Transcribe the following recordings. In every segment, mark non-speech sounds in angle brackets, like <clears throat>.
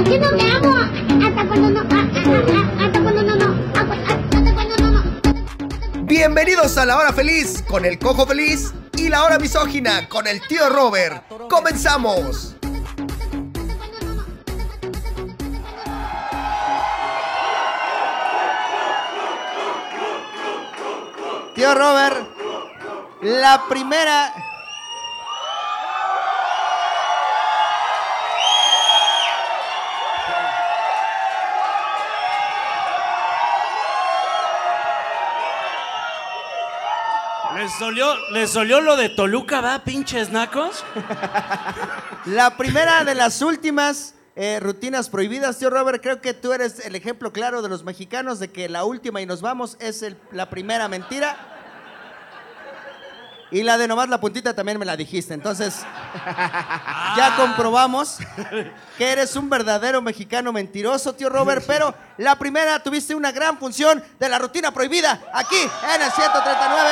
Aquí no me amo. Hasta cuando no. Hasta cuando no, no. Hasta cuando no, no. Bienvenidos a la hora feliz con el cojo feliz y la hora misógina con el tío Robert. ¡Comenzamos! Tío Robert, la primera. ¿Les dolió, ¿Les dolió lo de Toluca, va, pinches nacos? <laughs> La primera de las últimas eh, rutinas prohibidas, tío Robert. Creo que tú eres el ejemplo claro de los mexicanos de que la última y nos vamos es el- la primera mentira. Y la de nomás la puntita también me la dijiste. Entonces, <laughs> ya comprobamos que eres un verdadero mexicano mentiroso, tío Robert. Pero la primera tuviste una gran función de la rutina prohibida aquí en el 139.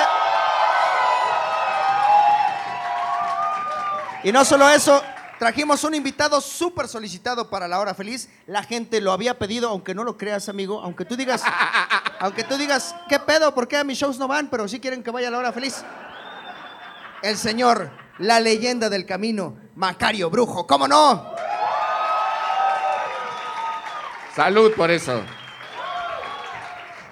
Y no solo eso, trajimos un invitado súper solicitado para la hora feliz. La gente lo había pedido, aunque no lo creas, amigo. Aunque tú digas, <laughs> aunque tú digas, ¿qué pedo? ¿Por qué a mis shows no van? Pero sí quieren que vaya a la hora feliz. El señor, la leyenda del camino, Macario Brujo. ¿Cómo no? Salud por eso.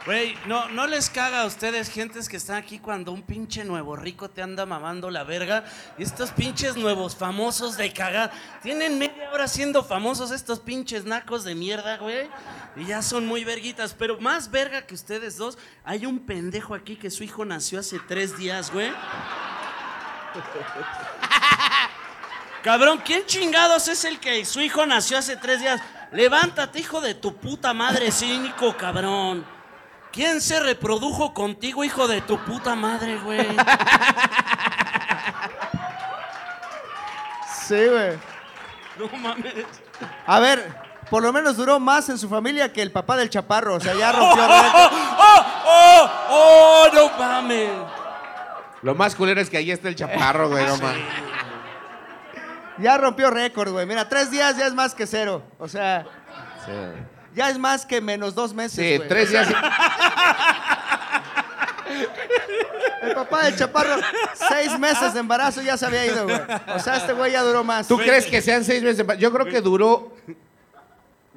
Güey, no, no les caga a ustedes, gentes que están aquí cuando un pinche nuevo rico te anda mamando la verga. Y estos pinches nuevos famosos de cagar. Tienen media hora siendo famosos estos pinches nacos de mierda, güey. Y ya son muy verguitas. Pero más verga que ustedes dos, hay un pendejo aquí que su hijo nació hace tres días, güey. <laughs> Cabrón, ¿quién chingados es el que su hijo nació hace tres días? Levántate, hijo de tu puta madre cínico, cabrón. ¿Quién se reprodujo contigo, hijo de tu puta madre, güey? <laughs> Sí, güey. No mames. A ver, por lo menos duró más en su familia que el papá del chaparro. O sea, ya ¡Oh, rompió <laughs> oh, récord. oh, oh, oh, no mames! Lo más culero es que ahí está el chaparro, güey, no <laughs> mames. Ya rompió récord, güey. Mira, tres días ya es más que cero. O sea, ya es más que menos dos meses. Sí, güey. tres días. El papá del chaparro, seis meses de embarazo ya se había ido, güey. O sea, este güey ya duró más. ¿Tú crees que sean seis meses? de- Yo creo que duró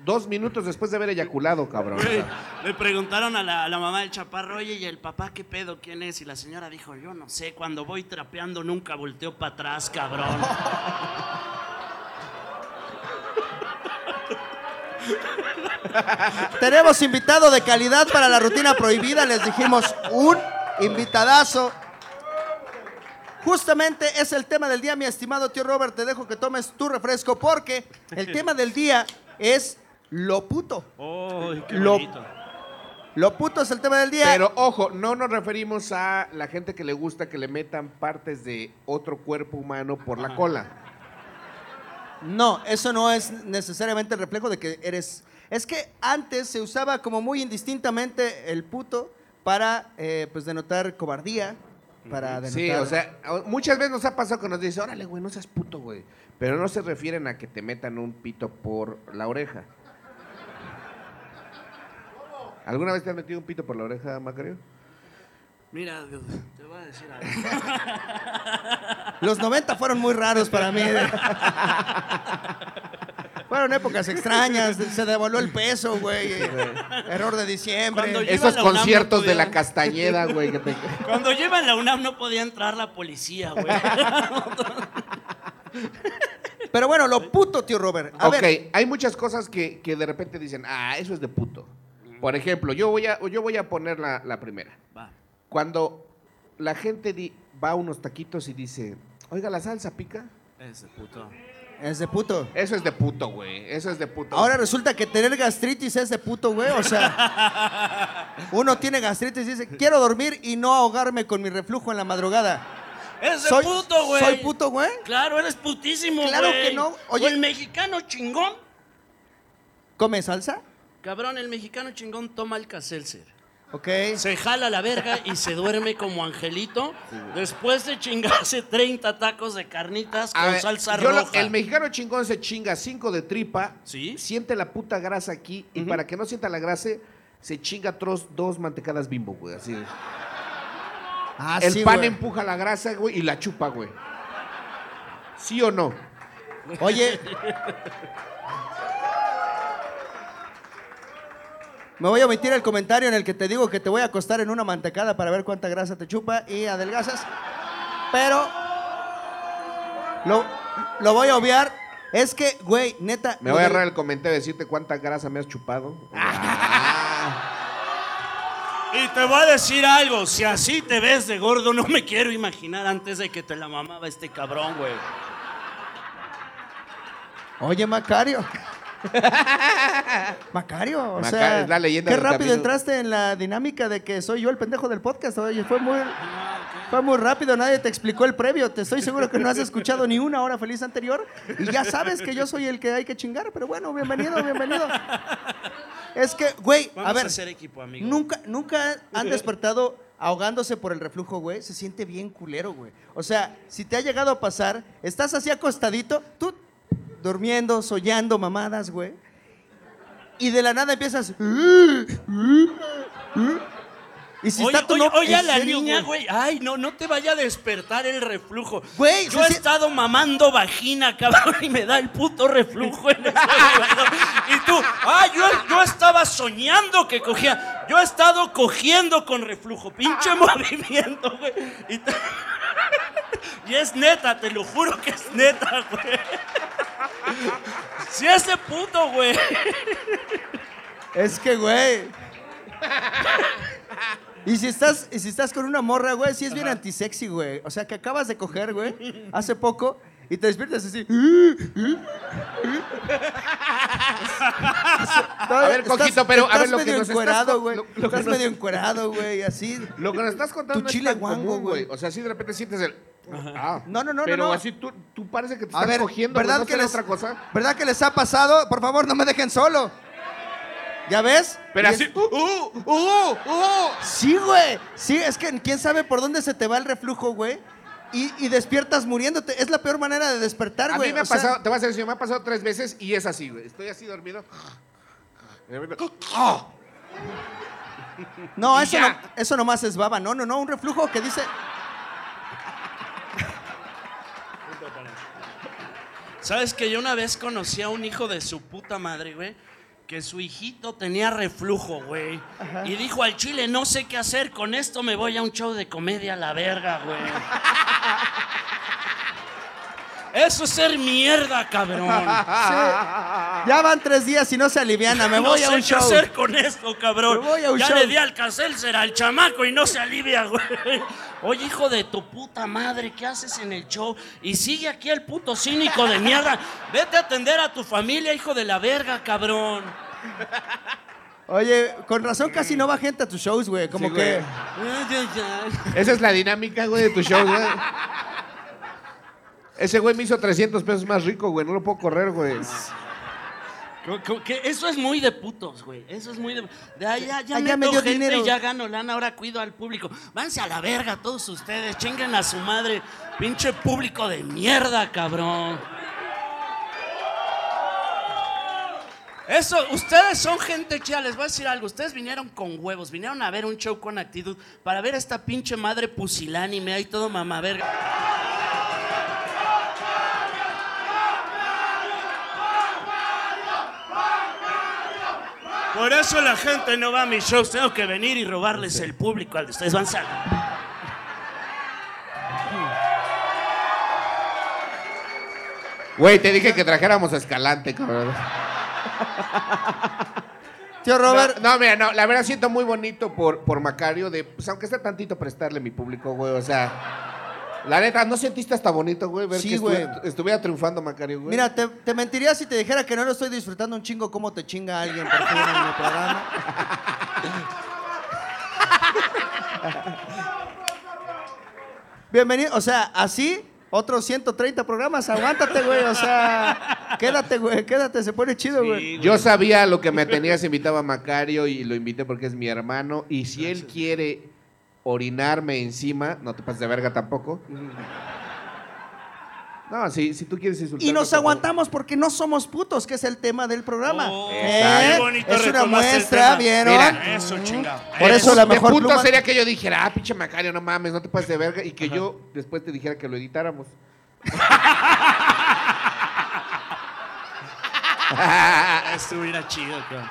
dos minutos después de haber eyaculado, cabrón. Güey, Le preguntaron a la, a la mamá del chaparro, oye, ¿y el papá qué pedo? ¿Quién es? Y la señora dijo, yo no sé, cuando voy trapeando nunca volteo para atrás, cabrón. Tenemos invitado de calidad para la rutina prohibida. Les dijimos un invitadazo. Justamente es el tema del día, mi estimado tío Robert. Te dejo que tomes tu refresco porque el <laughs> tema del día es lo puto. ¡Ay, qué Lo- bonito! Lo puto es el tema del día. Pero ojo, no nos referimos a la gente que le gusta que le metan partes de otro cuerpo humano por la cola. No, eso no es necesariamente el reflejo de que eres. Es que antes se usaba como muy indistintamente el puto para eh, pues denotar cobardía, para denotar. Sí, o sea, muchas veces nos ha pasado que nos dice, órale, güey, no seas puto, güey. Pero no se refieren a que te metan un pito por la oreja. ¿Alguna vez te has metido un pito por la oreja, Macario? Mira, te voy a decir algo. <laughs> Los 90 fueron muy raros para mí. fueron épocas extrañas, se devaluó el peso, güey. Error de diciembre. Esos conciertos no de la. Castañeda, güey. te- Cuando en la UNAM no podía entrar la policía, güey. <laughs> Pero bueno, lo puto, tío Robert. A ok, ver, hay muchas cosas que, que de repente dicen, ah, eso es de puto. Por ejemplo, yo voy a, yo voy a poner la, la primera. Va. Cuando la gente di- va a unos taquitos y dice, oiga, ¿la salsa pica? Ese puto. es de puto. Eso es de puto, güey. Eso es de puto. Ahora resulta que tener gastritis es de puto, güey. O sea, <laughs> uno tiene gastritis y dice, quiero dormir y no ahogarme con mi reflujo en la madrugada. ¡Es de Soy- puto, güey! ¿Soy puto, güey? Claro, eres putísimo, güey. Claro que no. Oye- O el mexicano chingón. ¿Come salsa? Cabrón, el mexicano chingón toma el Seltzer. Ok. Se jala la verga y se duerme como angelito después de chingarse <laughs> 30 tacos de carnitas con ver, salsa lo- roja. el mexicano chingón se chinga cinco de tripa, ¿Sí? siente la puta grasa aquí y para que no sienta la grasa se chinga tros, dos mantecadas bimbo, güey, así. Ah, el sí, pan güey. empuja la grasa, güey, y la chupa, güey. ¿Sí o no? Oye. Me voy a omitir el comentario en el que te digo que te voy a acostar en una mantecada para ver cuánta grasa te chupa y adelgazas. Pero lo, lo voy a obviar. Es que, güey, neta. Me voy a agarrar el comentario de decirte cuánta grasa me has chupado. <laughs> Y te voy a decir algo, si así te ves de gordo, no me quiero imaginar antes de que te la mamaba este cabrón, güey. Oye, Macario. <laughs> Macario, o Maca- sea, es la leyenda qué del rápido camino. entraste en la dinámica de que soy yo el pendejo del podcast. Oye, fue muy, fue muy rápido, nadie te explicó el previo. Te estoy seguro que no has escuchado ni una hora feliz anterior y ya sabes que yo soy el que hay que chingar. Pero bueno, bienvenido, bienvenido. Es que, güey, Vamos a ver, ser equipo, amigo. nunca, nunca han despertado ahogándose por el reflujo, güey. Se siente bien culero, güey. O sea, si te ha llegado a pasar, estás así acostadito, tú durmiendo, soñando, mamadas, güey. Y de la nada empiezas. Y si oye, está tu oye, no- oye a ¿en la serio, niña, güey. Ay, no, no te vaya a despertar el reflujo. Güey, Yo he si- estado mamando vagina, cabrón, y me da el puto reflujo en momento. Y tú, ay, yo, yo estaba soñando que cogía. Yo he estado cogiendo con reflujo. Pinche <laughs> movimiento, güey. Y, y es neta, te lo juro que es neta, güey. Si ese puto, güey. Es que, güey. Y si estás, y si estás con una morra, güey, sí es bien antisexy, güey. O sea, que acabas de coger, güey, hace poco, y te despiertas así. A ver, Coquito, pero, a ver, lo que medio nos encuerado, güey. lo- lo que Estás nos- medio encuerado, güey, así. Lo que nos estás contando Tu no es chile tan guango, güey. O sea, si de repente sientes el... Ah, No, no, no, Pero no, no. así tú, tú parece que te A estás ver, cogiendo, ¿verdad ¿no que les, otra cosa? ¿verdad que les ha pasado? Por favor, no me dejen solo. ¿Ya ves? Pero Y así... es- ¡Uh, uh, uh, uh! Sí, güey. Sí, es que quién sabe por dónde se te va el reflujo, güey. Y, y despiertas muriéndote. Es la peor manera de despertar, A güey. mí me ha sea, pasado, te voy a decir, me ha pasado tres veces y es así, güey. Estoy así dormido. No, eso, no, eso nomás es baba. No, no, no. Un reflujo que dice. ¿Sabes que yo una vez conocí a un hijo de su puta madre, güey? Que su hijito tenía reflujo, güey. Y dijo al chile, no sé qué hacer, con esto me voy a un show de comedia a la verga, güey. <laughs> Eso es ser mierda, cabrón. Ya van tres días y no se aliviana. Me no voy a sé un qué show. hacer con esto, cabrón. Me voy a un ya show. le di al Caselser al chamaco y no se alivia, güey. Oye, hijo de tu puta madre, ¿qué haces en el show? Y sigue aquí el puto cínico de mierda. Vete a atender a tu familia, hijo de la verga, cabrón. Oye, con razón casi no va gente a tus shows, güey. Como Sí, que. güey. Esa es la dinámica, güey, de tu show, güey. Ese güey me hizo 300 pesos más rico, güey. No lo puedo correr, güey. Que eso es muy de putos, güey. Eso es muy de. de ah, ya, ya ya me dio gente dinero. y ya gano lana, ahora cuido al público. Váyanse a la verga todos ustedes, chinguen a su madre. Pinche público de mierda, cabrón. Eso, ustedes son gente chida, les voy a decir algo. Ustedes vinieron con huevos, vinieron a ver un show con actitud para ver a esta pinche madre pusilánime ahí todo mamá verga. Por eso la gente no va a mis shows. Tengo que venir y robarles el público al de ustedes. Van a... Güey, te dije que trajéramos a Escalante, cabrón. <laughs> Tío Robert. No, no, mira, no, la verdad siento muy bonito por, por Macario, de, pues aunque sea tantito prestarle mi público, güey, o sea... La neta, ¿no sentiste hasta bonito, güey, ver Sí, que güey. estuvi- estuviera triunfando Macario, güey? Mira, te, te mentiría si te dijera que no lo estoy disfrutando un chingo cómo te chinga alguien por en mi programa. <laughs> Bienvenido, o sea, así Otros 130 programas, aguántate, güey. O sea, quédate, güey, quédate, se pone chido, güey. Yo sabía lo que me tenías, invitaba a Macario y lo invité porque es mi hermano. Y si él quiere orinarme encima, no te pases de verga tampoco. No, si, si tú quieres insultar. Y nos aguantamos porque no somos putos, que es el tema del programa. Oh, ¿Eh? qué bonito Es una muestra. ¿vieron? Mira, Eso, chingado. Por eso la mejor puto pluma- sería que yo dijera, ah, pinche Macario, no mames, no te pases de verga. Y que yo después te dijera que lo editáramos. <laughs> Estuviera chido, cabrón.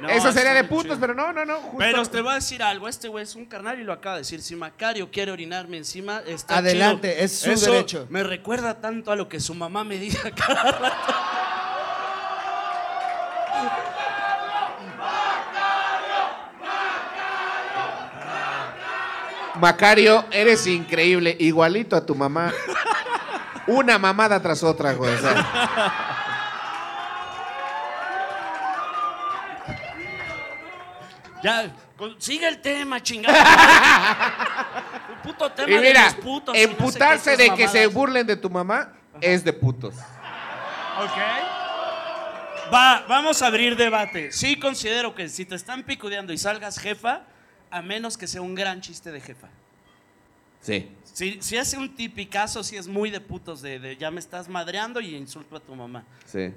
No, Eso sería de putos, chido. pero no, no, no. justo- Pero te voy a decir algo, este güey es un carnal y lo acaba de decir. Si Macario quiere orinarme encima, está Adelante, chido. es su Eso derecho. Me recuerda tanto a lo que su mamá me dice cada rato. Macario, eres increíble, igualito a tu mamá. Una mamada tras otra, güey. o sea. Ya, con- sigue el tema, chingada. El <laughs> puto tema Y de mira, los putos. y no sé emputarse de que se burlen de tu mamá es de putos. Ok. Va, vamos a abrir debate. Sí considero que si te están picudeando y salgas jefa, a menos que sea un gran chiste de jefa. Sí. Si, si hace un tipicazo, si es muy de putos, de, de ya me estás madreando y insulto a tu mamá. Sí.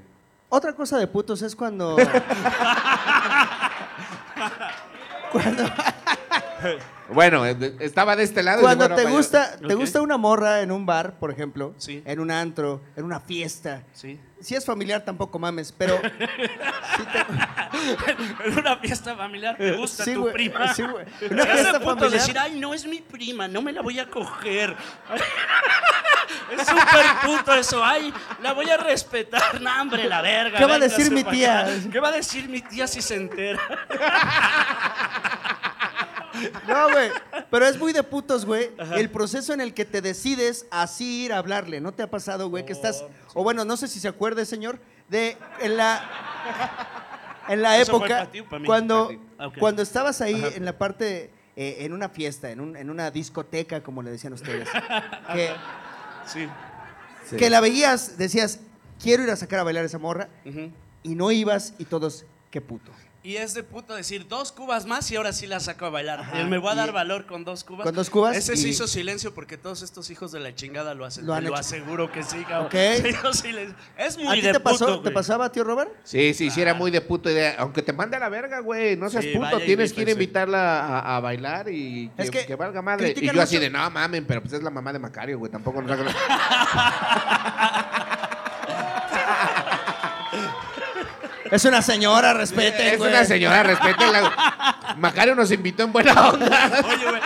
Otra cosa de putos es cuando. <laughs> cuando <laughs> Bueno, estaba de este lado. y cuando bueno, te gusta, te gusta una morra en un bar, por ejemplo, Sí. en un antro, en una fiesta. Sí. Si es familiar tampoco mames, pero <laughs> te- <laughs> En una fiesta familiar te gusta Sí, tu prima. sí, Una fiesta familiar. decir, ay, no es mi prima, no me la voy a coger. Es súper puto eso, ay, la voy a respetar. No, hombre, la verga. ¿Qué va a decir mi tía? acá. ¿Qué va a decir mi tía si se entera? No, güey. Pero es muy de putos, güey. El proceso en el que te decides así ir a hablarle. ¿No te ha pasado, güey? Que estás. O bueno, no sé si se acuerde, señor, de en la. En la ¿Eso fue época. ti? Cuando, cuando estabas ahí en la parte. eh, en una fiesta, en, un- en una discoteca, como le decían ustedes. <laughs> que, Sí. Sí. que la veías, decías, quiero ir a sacar a bailar a esa morra. Y no ibas y todos, qué puto. Y es de puto decir dos cubas más y ahora sí la saco a bailar. Eh, Me voy a y- dar valor con dos cubas. Con dos cubas Ese se hizo silencio porque todos estos hijos de la chingada lo hacen. Lo han lo aseguro que sí, cabrón. Ok. <laughs> Se hizo silencio. Es muy ¿A ti de te, pasó, puto, te pasaba, tío Robert? Sí, sí, sí, era muy de puto idea. Aunque te mande a la verga, güey. No seas Sí, puto. Tienes que ir a invitarla a, a bailar y que, Es que que valga madre. Y yo así de, no mamen, pero pues es la mamá de Macario, güey. Tampoco nos hagan- <laughs> <laughs> Es una señora, respeten, Es güey. una señora, respétenla. <laughs> Macario nos invitó en buena onda. Oye, güey.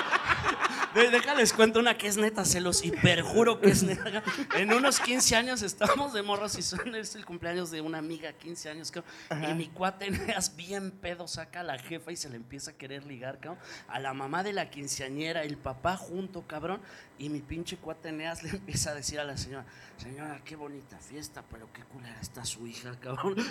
De- Déjales cuento una que es neta, se los hiperjuro que es neta. En unos 15 años estamos de morros y son, es el cumpleaños de una amiga, 15 años, cabrón. Y mi cuate <laughs> Eneas bien pedo saca a la jefa y se le empieza a querer ligar, cabrón. A la mamá de la quinceañera, el papá junto, cabrón. Y mi pinche cuate Eneas <laughs> le empieza a decir a la señora, señora, qué bonita fiesta, pero qué culera está su hija, cabrón. <laughs>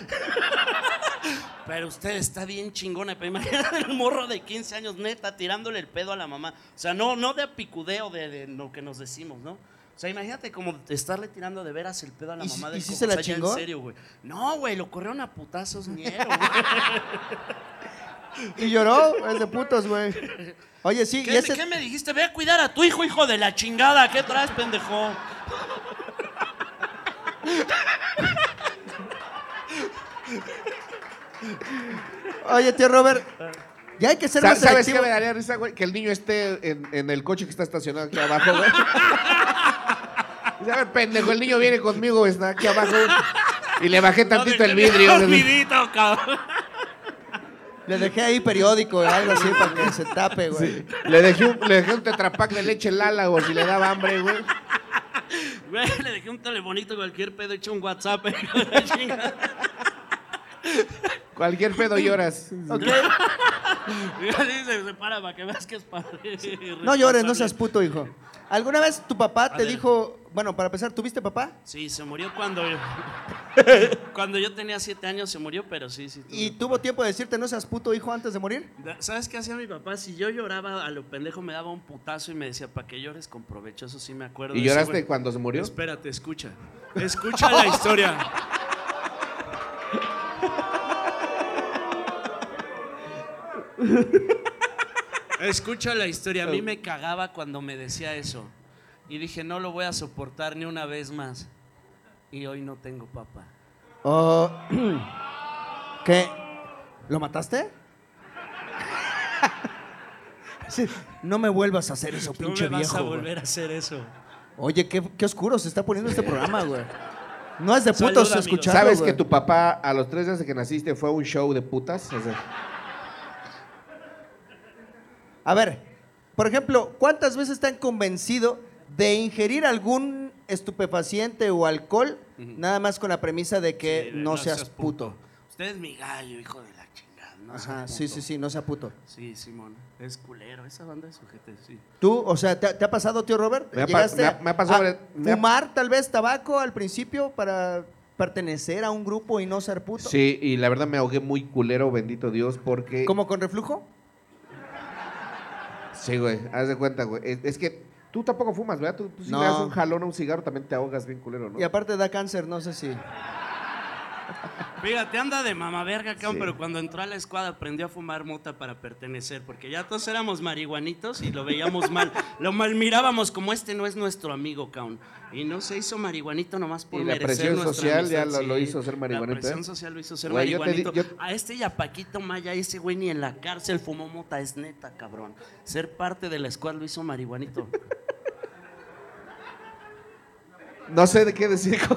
Pero usted está bien chingona. Pero imagínate el morro de 15 años, neta, tirándole el pedo a la mamá. O sea, no, no de apicudeo de, de lo que nos decimos, ¿no? O sea, imagínate como estarle tirando de veras el pedo a la ¿Y si- mamá de y si se la chingó? En serio, güey. No, güey, lo corrieron a putazos ñero, güey. <laughs> Y lloró, es de putos, güey. Oye, sí, y ¿Qué, ese... qué me dijiste? Ve a cuidar a tu hijo, hijo de la chingada. ¿Qué traes, pendejo? Oye, tío Robert, ya hay que ser más ¿Sabes qué selectivo. me daría risa, güey? Que el niño esté en, en el coche que está estacionado aquí abajo, güey. <laughs> Ver, pendejo, el niño viene conmigo, está aquí abajo. Y le bajé tantito el vidrio. Dormidito, cabrón. Le dejé ahí periódico o algo así para que se tape, güey. Le dejé un, le dejé un tetrapack de leche Lala, o si le daba hambre, güey. Güey, le dejé un telebonito cualquier pedo hecho un WhatsApp. hijo de la chingada. Cualquier pedo lloras. ¿Ok? Y así se separa para que veas que es padre. <laughs> No llores, no seas puto, hijo. ¿Alguna vez tu papá te dijo, bueno, para empezar, ¿tuviste papá? Sí, se murió cuando. <laughs> Cuando yo tenía siete años se murió, pero sí, sí. ¿Y tuvo tiempo de decirte no seas puto hijo antes de morir? ¿Sabes qué hacía mi papá? Si yo lloraba a lo pendejo, me daba un putazo y me decía, para que llores con provecho. Eso sí me acuerdo. ¿Y lloraste cuando se murió? Espérate, escucha. Escucha la <laughs> historia. <laughs> Escucha la historia. A mí me cagaba cuando me decía eso. Y dije, no lo voy a soportar ni una vez más. Y hoy no tengo papá. Oh, <clears throat> ¿Qué? ¿Lo mataste? <laughs> Sí, no me vuelvas a hacer eso, No pinche me vas viejo. a güey. volver a hacer eso. Oye, qué, qué oscuro se está poniendo este programa, güey. No es de putos amigos. escucharlo, ¿Sabes güey. que tu papá a los tres días de que naciste fue a un show de putas? O sea, A ver, por ejemplo, ¿cuántas veces te han convencido de ingerir algún estupefaciente o alcohol nada más con la premisa de que Sí, de no, seas, puto? Usted es mi gallo, hijo de la chingada. No Ajá, sí, sí, sí, no sea puto. Sí, Simón. Es culero. Esa banda de sujetes, sí. ¿Tú, o sea, te, te ha pasado, tío Robert? Me ha pa- ¿Llegaste me ha- me ha pasado- a me ha- fumar tal vez tabaco al principio para pertenecer a un grupo y no ser puto? sí, y la verdad me ahogué muy culero, bendito Dios, porque... ¿Como con reflujo? Sí, güey, haz de cuenta, güey. Es, es que tú tampoco fumas, ¿verdad? Tú, tú si No. le das un jalón a un cigarro también te ahogas bien culero, ¿no? Y aparte da cáncer, no sé si... Fíjate, anda de mamá verga, cabrón, Sí. pero cuando entró a la escuadra aprendió a fumar mota para pertenecer, porque ya todos éramos marihuanitos y lo veíamos mal. <laughs> Lo mal mirábamos como este no es nuestro amigo, cabrón. Y no se hizo marihuanito nomás por Y la merecer presión nuestra social ya amistad, lo- lo sí. hizo ser marihuanito, La presión ¿eh? social lo hizo ser Güey, yo te di- marihuanito. yo- A este y a Paquito Maya, ese güey ni en la cárcel fumó mota, es neta, cabrón. Ser parte de la escuadra lo hizo marihuanito. <laughs> No sé de qué decir. <laughs>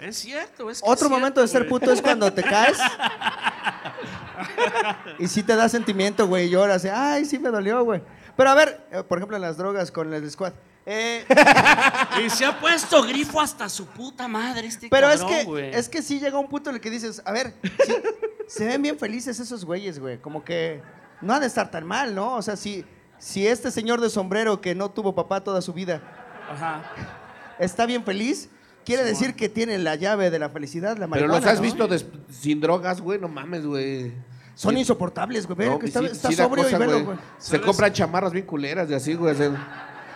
es cierto, es que Otro es momento de ser puto es cuando te caes. y sí te da sentimiento, güey, lloras. Ay, sí me dolió, güey. Pero a ver, eh, por ejemplo, en las drogas con el squad. Eh, <laughs> Y se ha puesto grifo hasta su puta madre este pero es cabrón, que güey. es que sí llega un punto en el que dices, a ver, sí, se ven bien felices esos güeyes, güey. Como que no han de estar tan mal, ¿no? O sea, si, si este señor de sombrero que no tuvo papá toda su vida Ajá. Está bien feliz, quiere decir que tiene la llave de la felicidad, la Pero marihuana. los has ¿no? visto des- sin drogas, güey, no mames, güey. Son Sí. insoportables, güey. Ve No, que y está, sí- está sí da sobrio cosa, y velo, güey. güey. Se ¿Sabes? compran chamarras bien culeras de así, güey. así.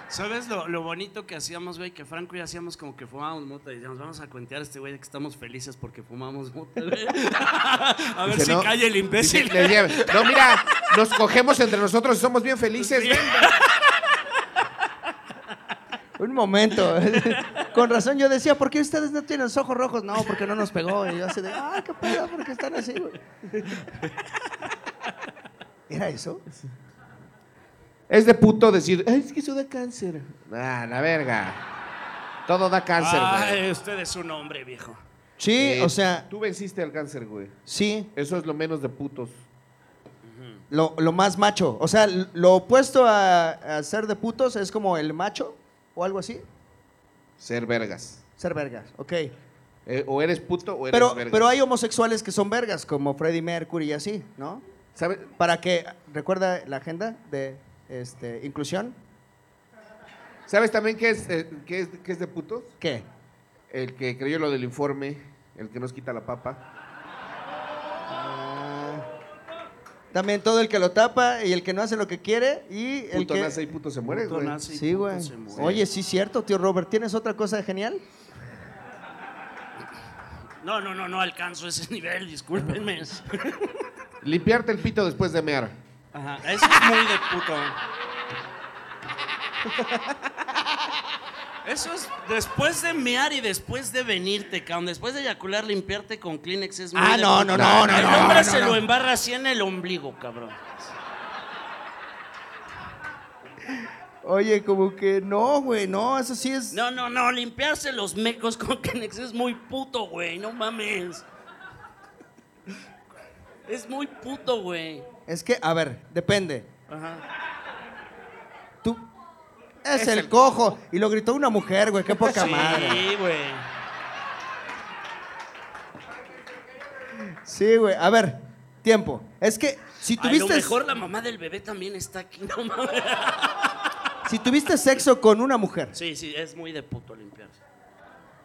¿Sabes lo, lo bonito que hacíamos, güey? Que Franco y yo hacíamos como que fumábamos mota y decíamos, vamos a cuentear a este güey de que estamos felices porque fumamos mota, güey. <laughs> a ver Dice, si no, calla el dice, imbécil. no, mira, nos cogemos entre nosotros y somos bien felices. ven". Un momento. <laughs> Con razón yo decía, ¿por qué ustedes no tienen los ojos rojos? No, porque no nos pegó. Y yo así de, ah, qué pedo, ¿por qué están así, güey? ¿Era eso? Es de puto decir, Ay, es que eso da cáncer. Ah, la verga. Todo da cáncer, güey. Ay, usted es un hombre, viejo. Sí, Eh, o sea, Tú venciste al cáncer, güey. sí, Eso es lo menos de putos. lo, lo más macho. O sea, lo opuesto a, a ser de putos es como el macho o algo así. Ser vergas. Ser vergas, ok. Eh, o eres puto o eres Pero, vergas. pero hay homosexuales que son vergas, como Freddie Mercury y así, ¿no? ¿Sabes? Para que, recuerda la agenda de este, inclusión. ¿Sabes también qué es, eh, qué es, qué es de putos? ¿Qué? El que creyó lo del informe, el que nos quita la papa. También todo el que lo tapa y el que no hace lo que quiere y el Puto que... nace y puto se muere, Puto güey. nace y Sí, puto güey. se muere. Oye, sí, cierto, tío Robert. ¿Tienes otra cosa genial? No, no, no, no alcanzo ese <laughs> nivel, discúlpenme. Limpiarte el pito después de mear. Ajá, eso es muy de puto. Eso es después de mear y después de venirte, cabrón. Después de eyacular, limpiarte con Kleenex es muy Ah, no, puto. no, no, no, El no, hombre no, se no. lo embarra así en el ombligo, cabrón. Oye, como que no, güey, no, eso sí es... No, no, no, limpiarse los mecos con Kleenex es muy puto, güey. No mames. Es muy puto, güey. Es que, a ver, depende. Ajá. Es, el, cojo. Y lo gritó una mujer, güey, qué poca madre. Sí, güey. Sí, güey. A ver, tiempo. Es que si A lo tuviste... mejor la mamá del bebé también está aquí, no mames. Si tuviste sexo con una mujer, Sí, sí, es muy de puto limpiarse.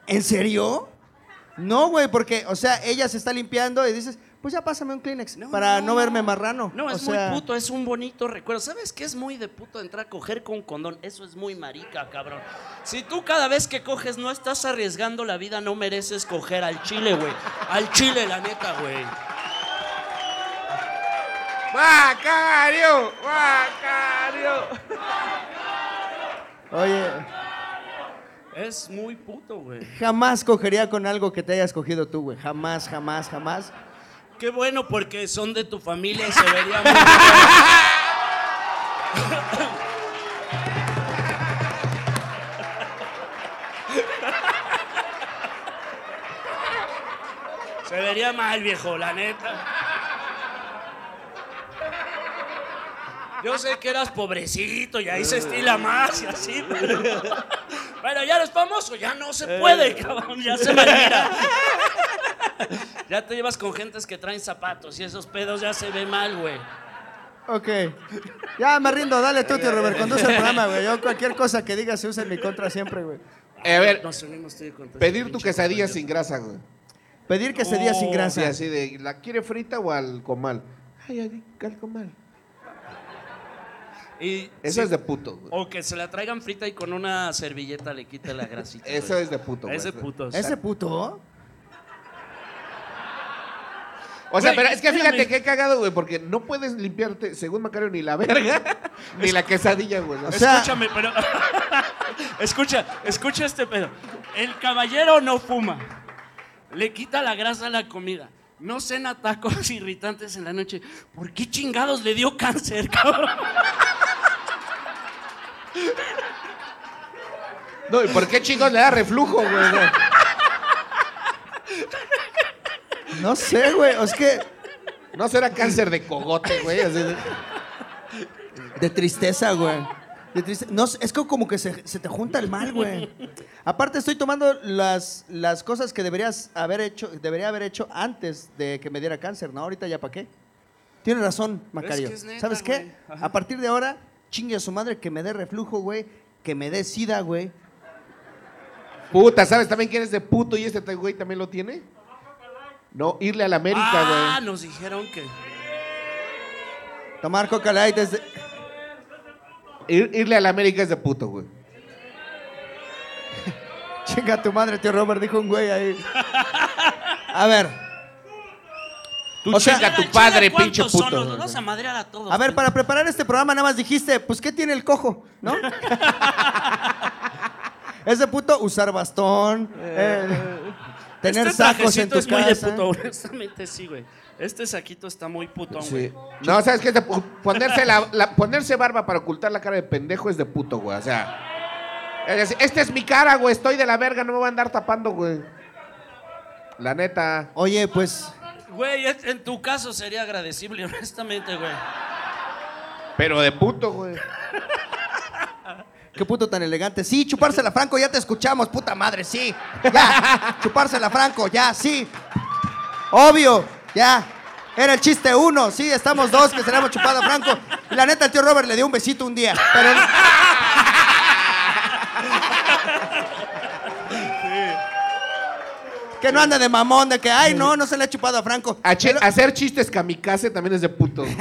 ¿en serio? No, güey, porque, o sea, ella se está limpiando y dices, pues ya pásame un Kleenex para no, verme marrano. No, O es sea, muy puto, es un bonito recuerdo. ¿Sabes qué es muy de puto entrar a coger con condón? Eso es muy marica, cabrón. Si tú cada vez que coges no estás arriesgando la vida, no mereces coger al chile, güey. Al chile, la neta, güey. ¡Macario! ¡Macario! Oye, Es muy puto, güey. jamás cogería con algo que te hayas cogido tú, güey. Jamás, jamás, jamás. Qué bueno porque son de tu familia y se vería muy Se vería mal, viejo, la neta. Yo sé que eras pobrecito y ahí se estila más y así, pero, pero ya eres famoso, ya no se puede, cabrón, ya se mira. <laughs> Ya te llevas con gentes que traen zapatos y esos pedos ya se ve mal, güey. Ok. Ya me rindo, dale tú, tío Robert, conduce el programa, güey. Yo cualquier cosa que digas se usa en mi contra siempre, güey. Eh, a ver, Nos unimos tú y contra pedir ese tu pinche quesadilla compañero. sin grasa, güey. Pedir que se día sin Oh, Sí, grasa. así de, ¿la quiere frita o al comal? Ay, ay, al comal. Y Eso sí, es de puto, güey. O que se la traigan frita y con una servilleta le quite la grasita. Eso güey. es de puto, güey. Ese puto. ¿Ese puto? O sea, Güey, pero es que fíjate espérame. que he cagado, güey, porque no puedes limpiarte, según Macario, ni la verga, <laughs> ni la quesadilla, güey. O sea- Escúchame, pero. <laughs> escucha, escucha este pedo. El caballero no fuma. Le quita la grasa a la comida. No cena tacos <laughs> irritantes en la noche. ¿Por qué chingados le dio cáncer, cabrón? No, ¿y por qué chingos le da reflujo, güey? O sea, No sé, güey. Es que No será cáncer de cogote, güey. de- de tristeza, güey. De triste- No, sé, es que como que se, se te junta el mal, güey. Aparte estoy tomando las, las cosas que deberías haber hecho, debería haber hecho antes de que me diera cáncer, ¿no? Ahorita ya para qué. Tienes razón, Macario. que es neta, ¿Sabes qué? A partir de ahora, chingue a su madre que me dé reflujo, güey, que me dé sida, güey. Puta, ¿sabes también quién es de puto y este güey también lo tiene? No, irle a la América, ah, güey. nos dijeron que. Tomar Coca Light desde... Ir- irle a la América es de puto, güey. <laughs> Chinga tu madre, tío Robert, dijo un güey ahí. A ver, Tú O sea- chinga a tu padre, ¿cuántos pinche son? puto. Güey. vamos a madrear a todos. a ver, para preparar este programa nada más dijiste, pues, ¿qué tiene el cojo? ¿No? <laughs> Ese puto, usar bastón, eh, tener este sacos en tu es muy de casa. puto, honestamente sí, güey. Este saquito está muy putón, güey. Sí. No, ¿sabes qué? Ponerse, la, la- ponerse barba para ocultar la cara de pendejo es de puto, güey. O sea, es decir, esta es mi cara, güey. Estoy de la verga, no me voy a andar tapando, güey. La neta. Oye, pues, Güey, en tu caso sería agradecible, honestamente, güey. Pero de puto, güey. <laughs> qué puto tan elegante. Sí, chupársela, Franco, ya te escuchamos, puta madre, sí. Ya, <laughs> chupársela, Franco, ya, sí. Obvio, ya. Era el chiste uno, sí, estamos dos que se le hemos chupado a Franco. Y la neta, el tío Robert le dio un besito un día, pero... Que no ande de mamón, de que, ay, no, no se le ha chupado a Franco. A che- Pero- hacer chistes kamikaze también es de puto. <laughs>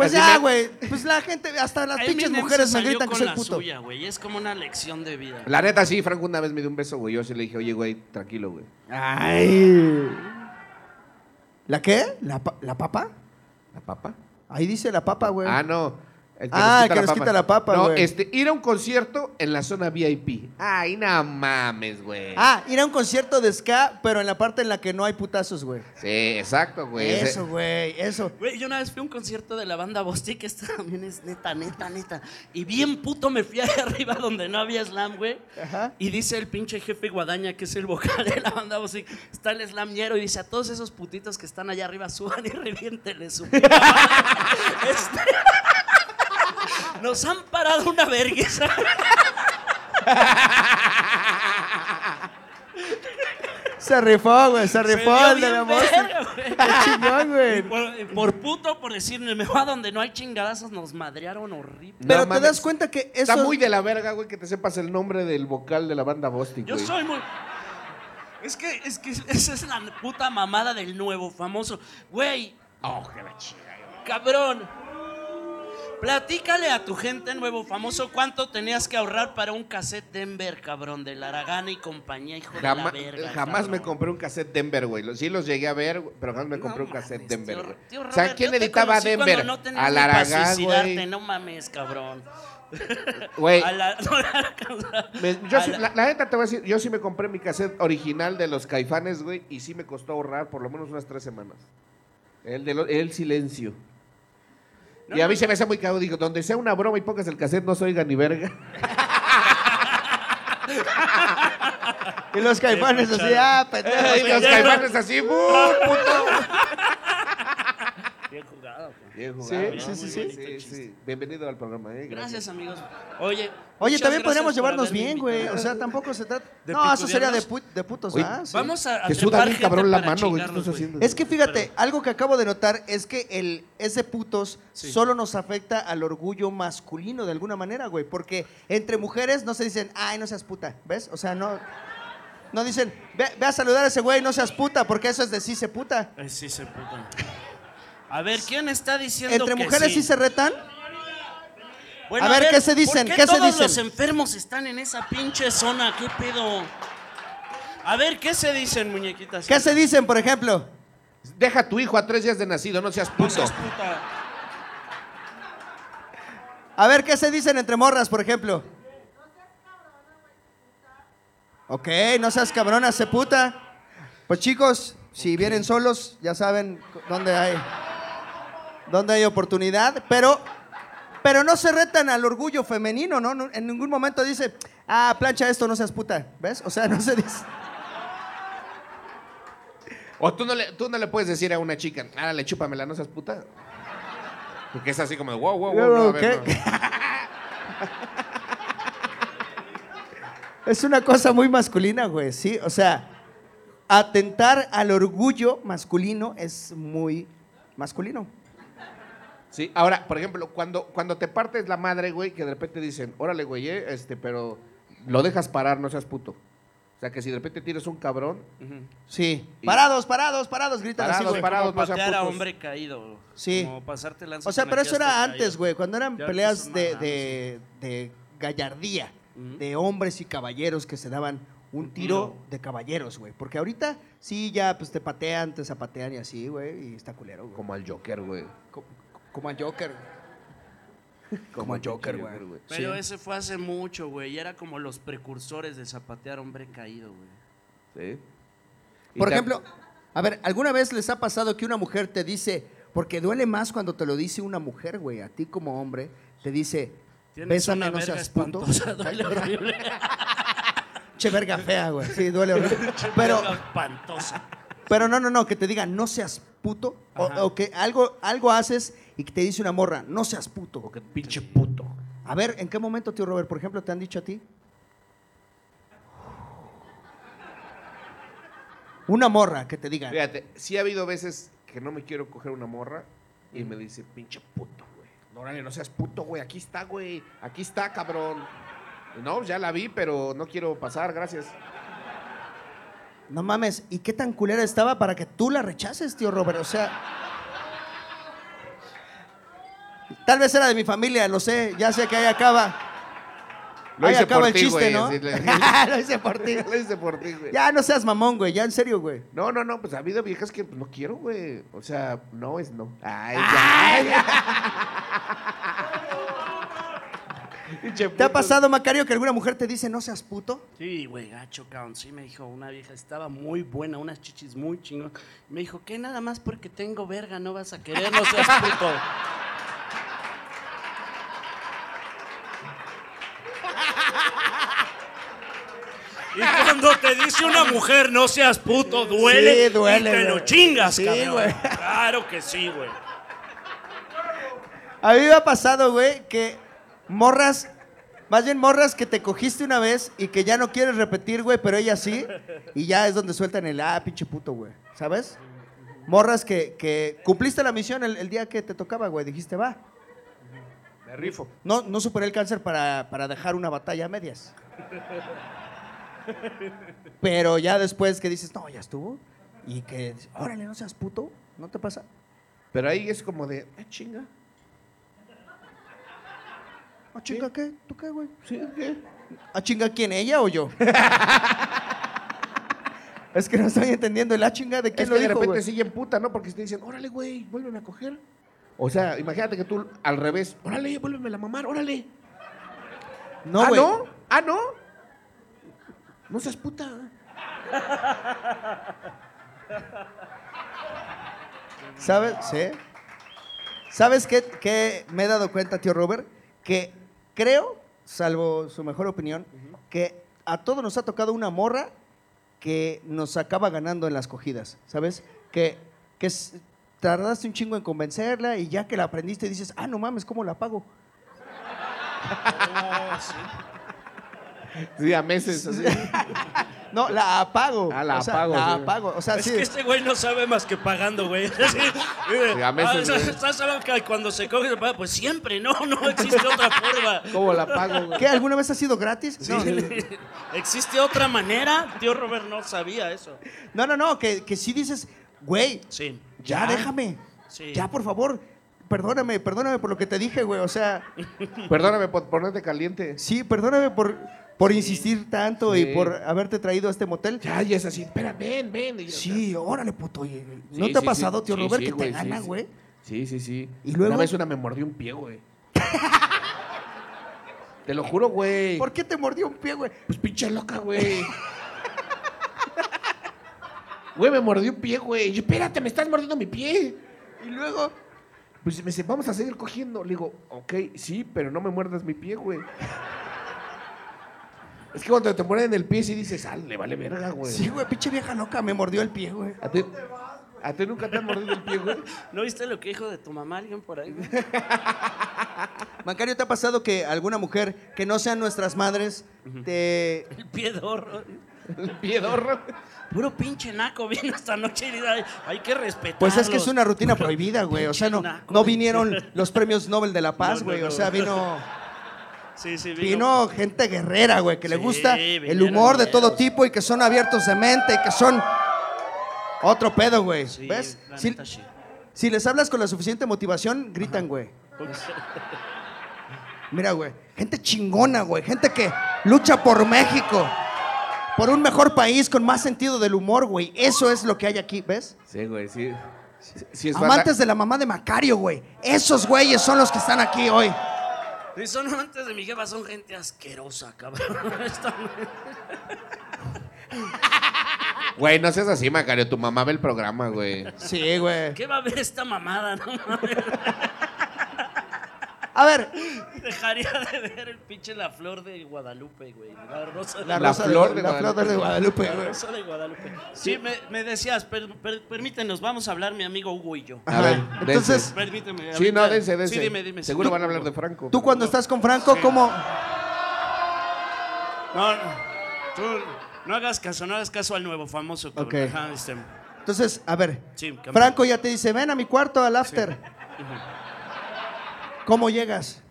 pues ya, güey. Pues la gente, hasta las pinches mujeres se me gritan que con soy la puto. suya, güey. Es como una lección de vida. la neta, sí, Franco una vez me dio un beso, güey. Yo sí le dije, oye, güey, tranquilo, güey. Ay. ¿La qué? ¿La, pa- ¿La papa? ¿La papa? Ahí dice la papa, güey. Ah, no. El Ah, el que nos quita la papa, No, güey. este, ir a un concierto en la zona VIP. Ay, no mames, güey. Ah, ir a un concierto de ska, pero en la parte en la que no hay putazos, güey. Sí, exacto, güey. Eso, güey, eso. Güey, yo una vez fui a un concierto de la banda Bosti, que esta también es neta, neta, neta. Y bien puto me fui ahí <laughs> arriba donde no había slam, güey. Ajá. Y dice el pinche jefe Guadaña, que es el vocal de la banda Bosti, está el slamñero y dice a todos esos putitos que están allá arriba, suban y <laughs> reviéntenle su puta madre". <laughs> Este- Nos han parado una vergüenza. Se rifó, güey, se rifó el de la verga. Qué chingón, güey. por, por puto, por decirme, me va donde no hay chingadazos, nos madrearon horrible. Pero No te das cuenta que eso... Está muy de la verga, güey, que te sepas el nombre del vocal de la banda Bostic, Yo soy muy. Es que, es que esa es la puta mamada del nuevo famoso. Güey, Oh, que la chinga. cabrón. Platícale a tu gente nuevo famoso cuánto tenías que ahorrar para un cassette Denver, cabrón, de Laragana y compañía, hijo de la verga. jamás me compré un cassette Denver, güey. Sí los llegué a ver, pero jamás me compré No un cassette mames, Denver, tío- O sea, ¿quién editaba Denver? No suicidarte, güey. no mames, cabrón. <laughs> Güey, A la- <laughs> no yo a sí- la, la neta te voy a decir, yo sí me compré mi cassette original de los Caifanes, güey, y sí me costó ahorrar por lo menos unas tres semanas. El de lo- el silencio. No, y a mí no, se me hace muy digo, donde sea una broma y pongas el cassette no se oiga ni verga. <laughs> Y los caifanes así, ah, pendejo. <laughs> y los Caifanes así, ¡bu, puto! Bien jugado. Bien Sí, jugado, sí, ¿no? sí, sí. Bienvenido al programa, eh. Gracias, amigos. Oye. Oye, también podríamos llevarnos bien, güey. O sea, tampoco se trata... ¿De No, eso sería de, picudearnos? pu- de putos, Oye, ¿ah? Sí. Vamos a, Te suda bien cabrón la mano, güey. Es que fíjate, algo que acabo de notar es que el ese putos Sí. solo nos afecta al orgullo masculino de alguna manera, güey. Porque entre mujeres no se dicen, ay, no seas puta, ¿ves? O sea, no. No dicen, ve, ve a saludar a ese güey, no seas puta, porque eso es decirse puta. Ay, sí, se puta. A ver, ¿quién está diciendo Entre que mujeres sí se retan. Bueno, A ver, ¿qué se dicen? ¿por ¿Qué se todos dicen? los enfermos están en esa pinche zona? ¿Qué pedo? A ver, ¿qué se dicen, muñequitas? ¿Qué se dicen, por ejemplo? Deja a tu hijo a tres días de nacido, no seas No puto. seas puta. A ver, ¿qué se dicen entre morras, por ejemplo? Ok, no seas cabrona, se puta. Pues chicos, si vienen solos, ya saben dónde hay, dónde hay oportunidad, pero, pero no se retan al orgullo femenino, ¿no? En ningún momento dice, ah, plancha esto, no seas puta, ¿ves? O sea, <laughs> no se dice. O tú no, le, tú no le puedes decir a una chica, árale, chúpamela, no seas puta. Porque es así como, de, wow, wow, wow. no, a ver, ¿Qué? no. <laughs> Es una cosa muy masculina, güey, sí. O sea, atentar al orgullo masculino es muy masculino. Sí, ahora, por ejemplo, cuando, cuando te partes la madre, güey, que de repente dicen, órale, güey, eh, este, pero lo dejas parar, no seas puto. O sea, que si de repente tienes un cabrón, Sí. Y- Parados, parados, parados, gritan así, Parados, güey. parados. Como no sean patear a putos. hombre caído. Sí. Como pasarte lanza O sea, con pero eso que era está antes, güey, cuando eran Ya peleas son de, mamadas, de, de gallardía, Ujú. de hombres y caballeros que se daban un tiro de caballeros, güey. Porque ahorita sí ya pues te patean, te zapatean y así, güey, y está culero, güey. como al Joker, güey. Co- Como al Joker. <laughs> Como al Joker, güey. Pero Sí. ese fue hace mucho, güey. Y era como los precursores de zapatear hombre caído, güey. Sí. Y Por ejemplo, a ver, ¿alguna vez les ha pasado que una mujer te dice, porque duele más cuando te lo dice una mujer, güey, a ti como hombre, te dice, bésame, no seas puto? espantosa, <laughs> duele horrible. <laughs> Che, verga fea, güey. Sí, duele horrible. Pero, espantosa. pero no, no, no, que te diga, no seas puto. O, o que algo, algo haces y que te dice una morra, no seas puto. O que pinche puto. A ver, ¿en qué momento, tío Robert, por ejemplo, te han dicho a ti? Una morra que te diga, Fíjate, sí ha habido veces que no me quiero coger una morra y me dice, pinche puto, güey. Órale, no seas puto, güey. Aquí está, güey. Aquí está, cabrón. Y No, ya la vi, pero no quiero pasar, gracias. no mames, ¿y qué tan culera estaba para que tú la rechaces, tío Robert? O sea... Tal vez era de mi familia, lo sé, ya sé que ahí acaba. Lo ahí hice acaba por el ti, chiste, güey, ¿no? así le- <laughs> lo hice por ti. <laughs> Lo hice por ti, güey. Ya no seas mamón, güey, ya en serio, güey. No, no, no, pues ha habido viejas que pues, no quiero, güey. O sea, no es no. Ay, ya. <laughs> ¿Te ha pasado, Macario, que alguna mujer te dice no seas puto? Sí, güey, gacho, cabrón. Sí, me dijo una vieja, estaba muy buena, unas chichis muy chingón. Me dijo, que nada más porque tengo verga no vas a querer, no seas puto. Y cuando te dice una mujer no seas puto, duele. Sí, duele, Y te lo chingas, Sí, cabrón. güey. Claro que sí, güey. A mí me ha pasado, güey, que morras Más bien morras que te cogiste una vez y que ya no quieres repetir, güey, pero ella sí. Y ya es donde sueltan el, ah, pinche puto, güey. ¿Sabes? Morras que, que cumpliste la misión el, el día que te tocaba, güey. Dijiste, va. Me rifo. No, no superé el cáncer para, para dejar una batalla a medias. <laughs> Pero ya después que dices, no, ya estuvo. Y que, órale, no seas puto. ¿No te pasa? Pero ahí es como de, ah, chinga. ¿A <laughs> chinga qué? ¿Tú qué, güey? ¿Sí? ¿Qué? ¿A chinga quién? ¿Ella o yo? <laughs> es que no estoy entendiendo. ¿El a chinga de quién Es lo que de repente siguen puta, ¿no? Porque te dicen, órale, güey, vuélveme a coger. O sea, imagínate que tú al revés, órale, vuélveme a mamar, órale. No, ¿Ah, güey. no? ¿Ah, no? No seas puta. ¿Sabes? Sí. ¿Sabes qué, qué me he dado cuenta, tío Robert? Que creo, salvo su mejor opinión, que a todos nos ha tocado una morra que nos acaba ganando en las cogidas, ¿sabes? Que, que tardaste un chingo en convencerla y ya que la aprendiste dices, ah, no mames, ¿cómo la pago? <laughs> Sí, a meses así. <laughs> No, la apago. Ah, la O sea, apago, La sí. apago. O sea, Es sí. que este güey no sabe más que pagando, güey. <laughs> Sí, Sí, a meses, Ah, güey. ¿Estás hablando que cuando se coge se paga? Pues siempre, no, no existe otra forma. <laughs> ¿Cómo la pago, güey? ¿Qué? ¿Alguna vez ha sido gratis? Sí. No. ¿Existe otra manera? Tío Robert no sabía eso. No, no, no, que, que sí dices, güey, Sí. ya, déjame. Sí. Ya, por favor, perdóname, perdóname por lo que te dije, güey. O sea, Perdóname por ponerte caliente. sí, perdóname por, por insistir tanto Sí. y por haberte traído a este motel. Ya, ya es así, espera, ven, ven. Y Sí, órale, puto. ¿No Sí, te ha pasado, tío Robert, que te sí, gana, güey? Sí, sí, sí. ¿Y luego? Una vez una me mordió un pie, güey. <laughs> Te lo juro, güey. ¿Por qué te mordió un pie, güey? Pues pinche loca, güey. Güey, me mordió un pie, güey. Y yo, espérate, me estás mordiendo mi pie. Y luego, Pues me dice, vamos a seguir cogiendo. Le digo, ok, sí, pero no me muerdas mi pie, güey. Es que cuando te muerden el pie, sí dices, ah, le vale verga, güey. sí, güey, pinche vieja loca, me mordió el pie, güey. ¿A ti, ¿A ti nunca te han mordido el pie, güey? <laughs> ¿No viste lo que dijo de tu mamá alguien por ahí? güey? <laughs> Macario, ¿te ha pasado que alguna mujer que no sean nuestras madres te... <laughs> El piedorro. El piedorro. Puro pinche naco vino esta noche y hay, hay que respetar. Pues es que es una rutina prohibida, güey. O sea, no, no vinieron los premios Nobel de la Paz, No, no, güey. O sea, vino, Sí, sí, vino gente guerrera, güey, que le gusta el humor de todo tipo y que son abiertos de mente y que son otro pedo, güey. Sí, ¿Ves? Si, les hablas con la suficiente motivación, gritan, güey. Mira, güey, gente chingona, güey, gente que lucha por México, por un mejor país con más sentido del humor, güey. Eso es lo que hay aquí, ¿ves? Sí, güey, sí. Sí, sí es banda- Amantes de la mamá de Macario, güey. Esos güeyes son los que están aquí hoy. Sí, son amantes de mi jefa, son gente asquerosa, cabrón. <laughs> Güey, no seas así, Macario. Tu mamá ve el programa, güey. Sí, güey. ¿Qué va a ver esta mamada? No mames. A ver, Dejaría de ver el pinche La Flor de Guadalupe, güey. La Rosa de la, La rosa flor de la flor de Guadalupe, La güey. Rosa de Guadalupe. Sí, me, me decías, per- per- permítenos, vamos a hablar mi amigo Hugo y yo. A ver, Entonces. Permíteme. Sí, no, dense, dense. Sí, dime, dime. Seguro Tú- van a hablar de Franco. tú cuando estás con Franco, ¿cómo? No, no, tú no hagas caso, no hagas caso al nuevo famoso. cabrón. Ok. Ajá, este, Entonces, a ver, Sí. Franco ya te dice, ven a mi cuarto al after. ¿Cómo llegas?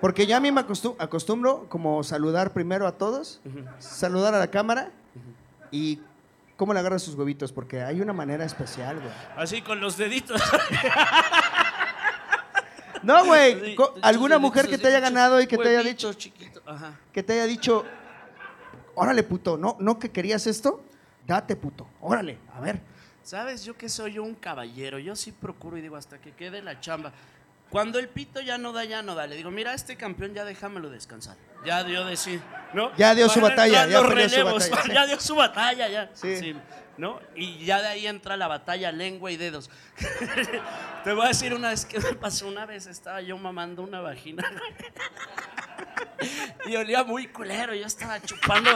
Porque ya a mí me acostum- acostumbro como saludar primero a todos, saludar a la cámara y cómo le agarras sus huevitos, porque hay una manera especial, güey. Así con los deditos. <laughs> No, güey, alguna mujer que te haya ganado y que te haya dicho, chiquitos, Ajá. que te haya dicho, órale, puto, ¿no, no que querías esto? Date, puto, órale, a ver. ¿Sabes? Yo que soy un caballero, yo sí procuro y digo hasta que quede la chamba. Cuando el pito ya no da, ya no da. Le digo, mira, este campeón ya déjamelo descansar. Ya dio de sí, ¿no? Ya dio su batalla, ya su relevos, batalla, <laughs> sí. Ya dio su batalla, ya. Sí. ¿No? Y ya de ahí entra la batalla lengua y dedos. <laughs> Te voy a decir una vez que me pasó. Una vez estaba yo mamando una vagina. <laughs> Y olía muy culero, yo estaba chupando.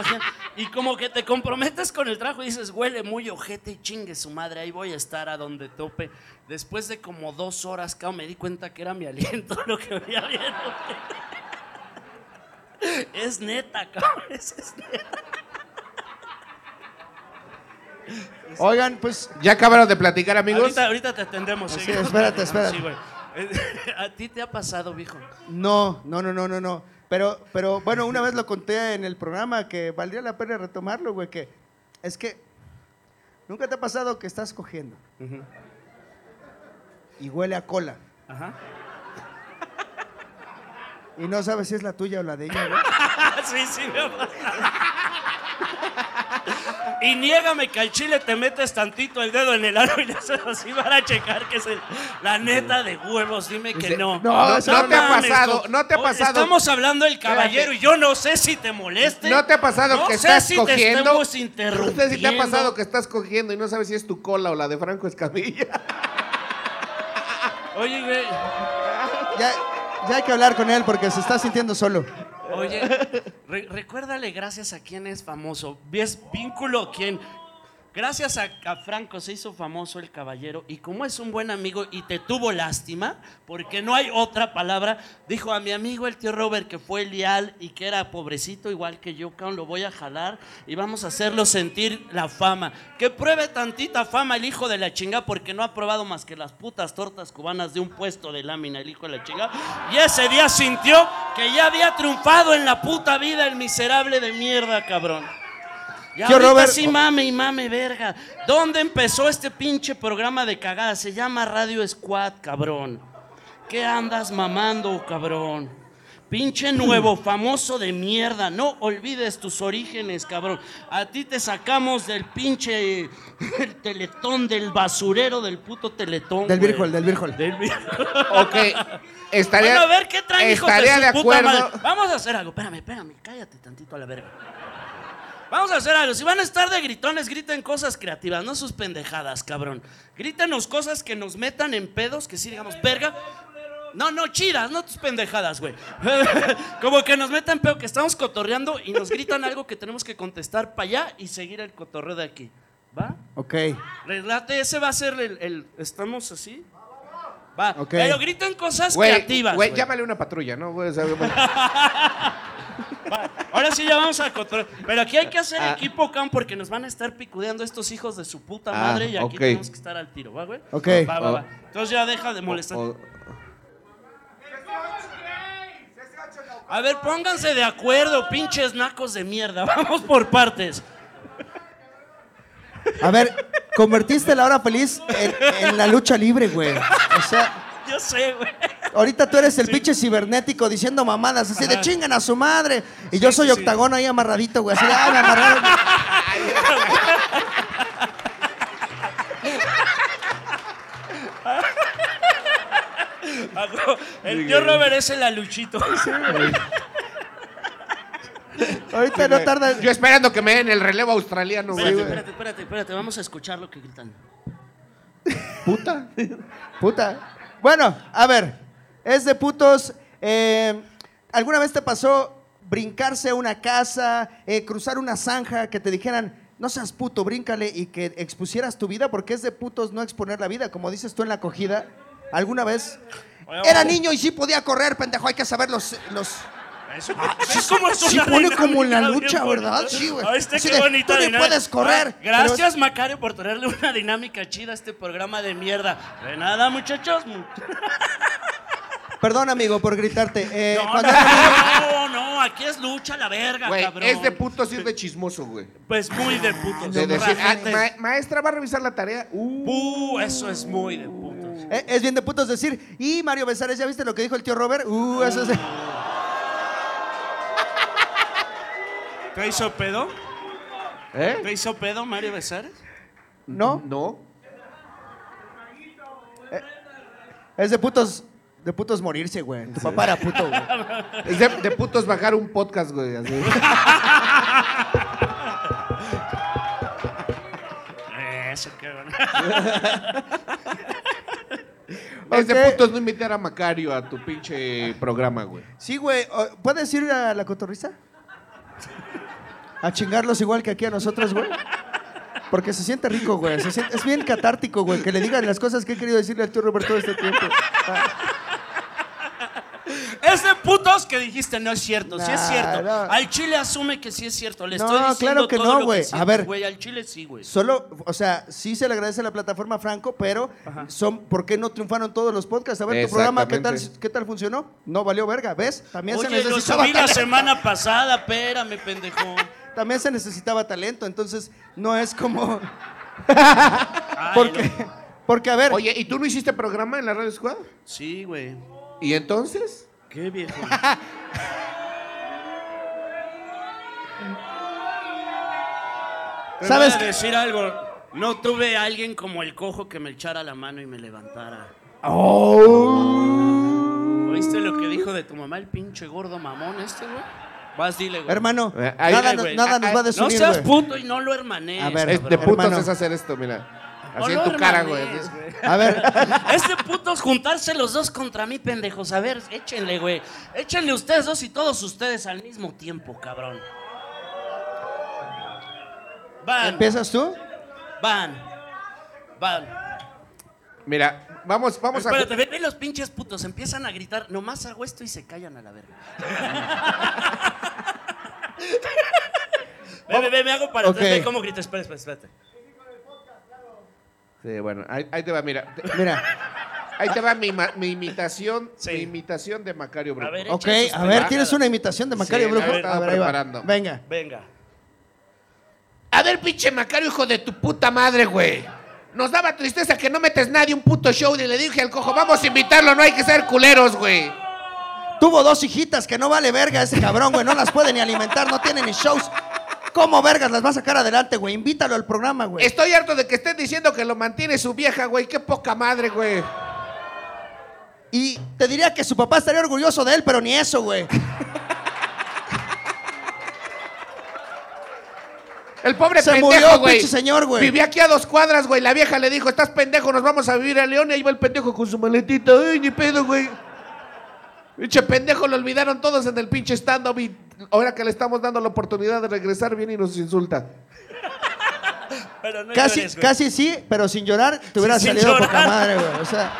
Y como que te comprometes con el trabajo y dices, huele muy ojete y chingue su madre, ahí voy a estar a donde tope. Después de como dos horas, cao, me di cuenta que era mi aliento <laughs> lo que olía bien. Es neta, cabrón. Es neta. Oigan, pues ¿Ya acabaron de platicar, amigos? Ahorita, ahorita te atendemos. Sí, seguimos espérate, espérate. <laughs> ¿A ti te ha pasado, viejo? no, no, no, no, no, no. Pero, pero bueno, una vez lo conté en el programa que valdría la pena retomarlo, güey, que es que nunca te ha pasado que estás cogiendo y huele a cola Ajá. y no sabes si es la tuya o la de ella, güey. <laughs> sí, sí, me ha pasado. Y niégame que al chile te metes tantito el dedo en el ano y le haces así para checar que es el- la neta de huevos. Dime que Dice, no. no, no te ha pasado, no te ha pasado. Estamos hablando del caballero y yo no sé si te moleste. ¿No te ha pasado No que sé estás si te cogiendo? estemos <laughs> No sé si te ha interrumpiendo. pasado que estás cogiendo y no sabes si es tu cola o la de Franco Escamilla. Oye, güey. Ya, ya hay que hablar con él porque se está sintiendo solo. Oye, re- recuérdale gracias a quién es famoso. ¿Ves vínculo quién? Gracias a, Franco se hizo famoso el caballero y como es un buen amigo y te tuvo lástima, porque no hay otra palabra, dijo a mi amigo el tío Robert que fue leal y que era pobrecito igual que yo, lo voy a jalar y vamos a hacerlo sentir la fama. Que pruebe tantita fama el hijo de la chinga porque no ha probado más que las putas tortas cubanas de un puesto de lámina el hijo de la chinga. Y ese día sintió que ya había triunfado en la puta vida el miserable de mierda, cabrón. Y Tío Robert- sí mame y mame, verga. ¿Dónde empezó este pinche programa de cagada? Se llama Radio Squad, cabrón. ¿Qué andas mamando, cabrón? Pinche nuevo <clears throat> famoso de mierda. No olvides tus orígenes, cabrón. A ti te sacamos del pinche <laughs> el teletón, del basurero del puto teletón. Del güey. Virgol, del Virgol. Del Virgol. <laughs> Ok, estaría, Bueno, a ver qué traen hijos de estaría su de puta acuerdo. madre. Vamos a hacer algo. Espérame, espérame. Cállate tantito a la verga. Vamos a hacer algo. Si van a estar de gritones, griten cosas creativas, no sus pendejadas, cabrón. Grítenos cosas que nos metan en pedos, que sí digamos, verga. No, no, chidas, no tus pendejadas, güey. <laughs> Como que nos metan pedo, que estamos cotorreando y nos gritan algo que tenemos que contestar para allá y seguir el cotorreo de aquí. ¿Va? Ok. Relate, ese va a ser el. el- ¿Estamos así? Va. Ok. Pero griten cosas creativas. güey, llámale una patrulla, ¿no? Güey, o sea, güey. <laughs> Va, Ahora sí ya vamos a cotorrear. Pero aquí hay que hacer Ah. equipo, Cam, porque nos van a estar picudeando estos hijos de su puta Ah, madre y aquí tenemos que estar al tiro, ¿va, güey? Ok. Va, va, Oh. va. Entonces ya deja de molestar. O- A ver, pónganse de acuerdo, pinches nacos de mierda. <laughs> Vamos por partes. A ver, convertiste la hora feliz en, en la lucha libre, güey. O sea, <laughs> Yo sé, güey. ahorita tú eres el pinche cibernético diciendo mamadas así de chingan a su madre. Y yo soy sí, sí. octagón ahí amarradito, güey. Así de, ay, me amarraron. <laughs> El tío Robert es el aluchito. Ahorita no tarda. Yo esperando que me den el relevo australiano, güey. Espérate, espérate, espérate, espérate. Vamos a escuchar lo que gritan. Puta. Puta. Bueno, a ver, es de putos. eh, ¿Alguna vez te pasó brincarse a una casa, eh, cruzar una zanja, que te dijeran, no seas puto, bríncale y que expusieras tu vida? Porque es de putos no exponer la vida, como dices tú en la acogida. ¿Alguna vez? Era niño y sí podía correr, pendejo, hay que saber los... los... Eso, <laughs> ¿Ves cómo es sí una pone como en la lucha, ¿verdad? Sí, güey. Así qué de, bonita tú dinámica. puedes correr, Ah, pero Gracias, Macario, por traerle una dinámica chida a este programa de mierda. De nada, muchachos. <laughs> Perdón, amigo, por gritarte. Eh, No, cuando <laughs> no, no, aquí es lucha la verga, Güey, cabrón. es de putos ir de chismoso, güey. Pues muy de putos. De decir, ah, ma- maestra, ¿va a revisar la tarea? Uh, Uh, eso es muy de putos. Eh, es bien de putos decir, y Mario Besares, ¿ya viste lo que dijo el tío Robert? Uh, eso es... ¿Te hizo pedo? ¿Eh? ¿Te hizo pedo Mario Besares? ¿No? No. Es de putos, de putos morirse, güey. Tu papá era puto, güey. <laughs> Es de, de putos bajar un podcast, güey. así. <laughs> Eso, qué bueno. <laughs> Es de Ok. putos no invitar a Macario a tu pinche programa, güey. Sí, güey. o- ¿Puedes ir a la cotorriza? A chingarlos igual que aquí a nosotros, güey. Porque se siente rico, güey. Se siente- es bien catártico, güey, que le digan las cosas que he querido decirle al tío Robert todo este tiempo. Ah, Es de putos que dijiste, no es cierto, sí es cierto. no. Al chile asume que sí es cierto. Le No, estoy diciendo claro que todo no, lo güey. A ver. Güey, al chile sí, güey. Solo, o sea, sí se le agradece a la plataforma Franco, pero son, ¿por qué no triunfaron todos los podcasts? A ver, tu programa, ¿qué tal. ¿qué tal funcionó? No valió verga, ¿ves? También se Oye, lo necesitaba subí la semana pasada, espérame, pendejo. <laughs> También se necesitaba talento, entonces no es como... <laughs> Porque, porque a ver, Oye, ¿y tú no hiciste programa en la Radio Squad? Sí, güey. ¿Y entonces? Qué viejo. <laughs> ¿Sabes voy a decir algo. No tuve a alguien como el cojo que me echara la mano y me levantara. Oh. ¿Oíste lo que dijo de tu mamá, el pinche gordo mamón este, güey? Vas, dile, güey. hermano, Eh, ahí- nada, nos- güey. nada nos va a No desunir, seas güey. puto y no lo hermanes. A ver, Es de Hermano. putos es hacer esto, mira. Así No en lo tu cara, güey. hermanes, así. güey. A ver, <laughs> Es de putos juntarse los dos contra mí, pendejos. A ver, échenle, güey. Échenle ustedes dos y todos ustedes al mismo tiempo, cabrón. Van, ¿empiezas tú? van, van. Mira, vamos, vamos a. Espérate, ve, ve los pinches putos. Empiezan a gritar. Nomás hago esto y se callan a la verga. <laughs> ve, ve, ve, me hago para Ok. atrás. Ve cómo grita. Espera, espera, espérate. Sí, bueno, ahí, ahí te va, mira. Te- Mira, Ahí te va mi, ma- mi imitación, Sí. mi imitación de Macario Brujo. A ver, ok, sus a ver. ¿tienes una imitación de Macario Sí, Brujo? la estaba A ver, ahí va. preparando. Venga. Venga. A ver, pinche Macario, hijo de tu puta madre, güey. Nos daba tristeza que no metes nadie un puto show y le dije al cojo, vamos a invitarlo, no hay que ser culeros, güey. Tuvo dos hijitas que no vale verga ese cabrón, güey. No las puede ni alimentar, no tiene ni shows. ¿Cómo vergas las va a sacar adelante, güey? Invítalo al programa, güey. Estoy harto de que estén diciendo que lo mantiene su vieja, güey. Qué poca madre, güey. Y te diría que su papá estaría orgulloso de él, pero ni eso, güey. El pobre Se pendejo, murió, güey. pinche señor, güey. Vivía aquí a dos cuadras, güey. La vieja le dijo, estás pendejo, nos vamos a vivir a León. Y ahí va el pendejo con su maletita. Ay, ni pedo, güey. Pinche pendejo, lo olvidaron todos en el pinche stand-up. Y ahora que le estamos dando la oportunidad de regresar, viene y nos insulta. Pero no Casi, llores, casi sí, pero sin llorar te hubiera sin salido llorar. poca madre, güey. O sea,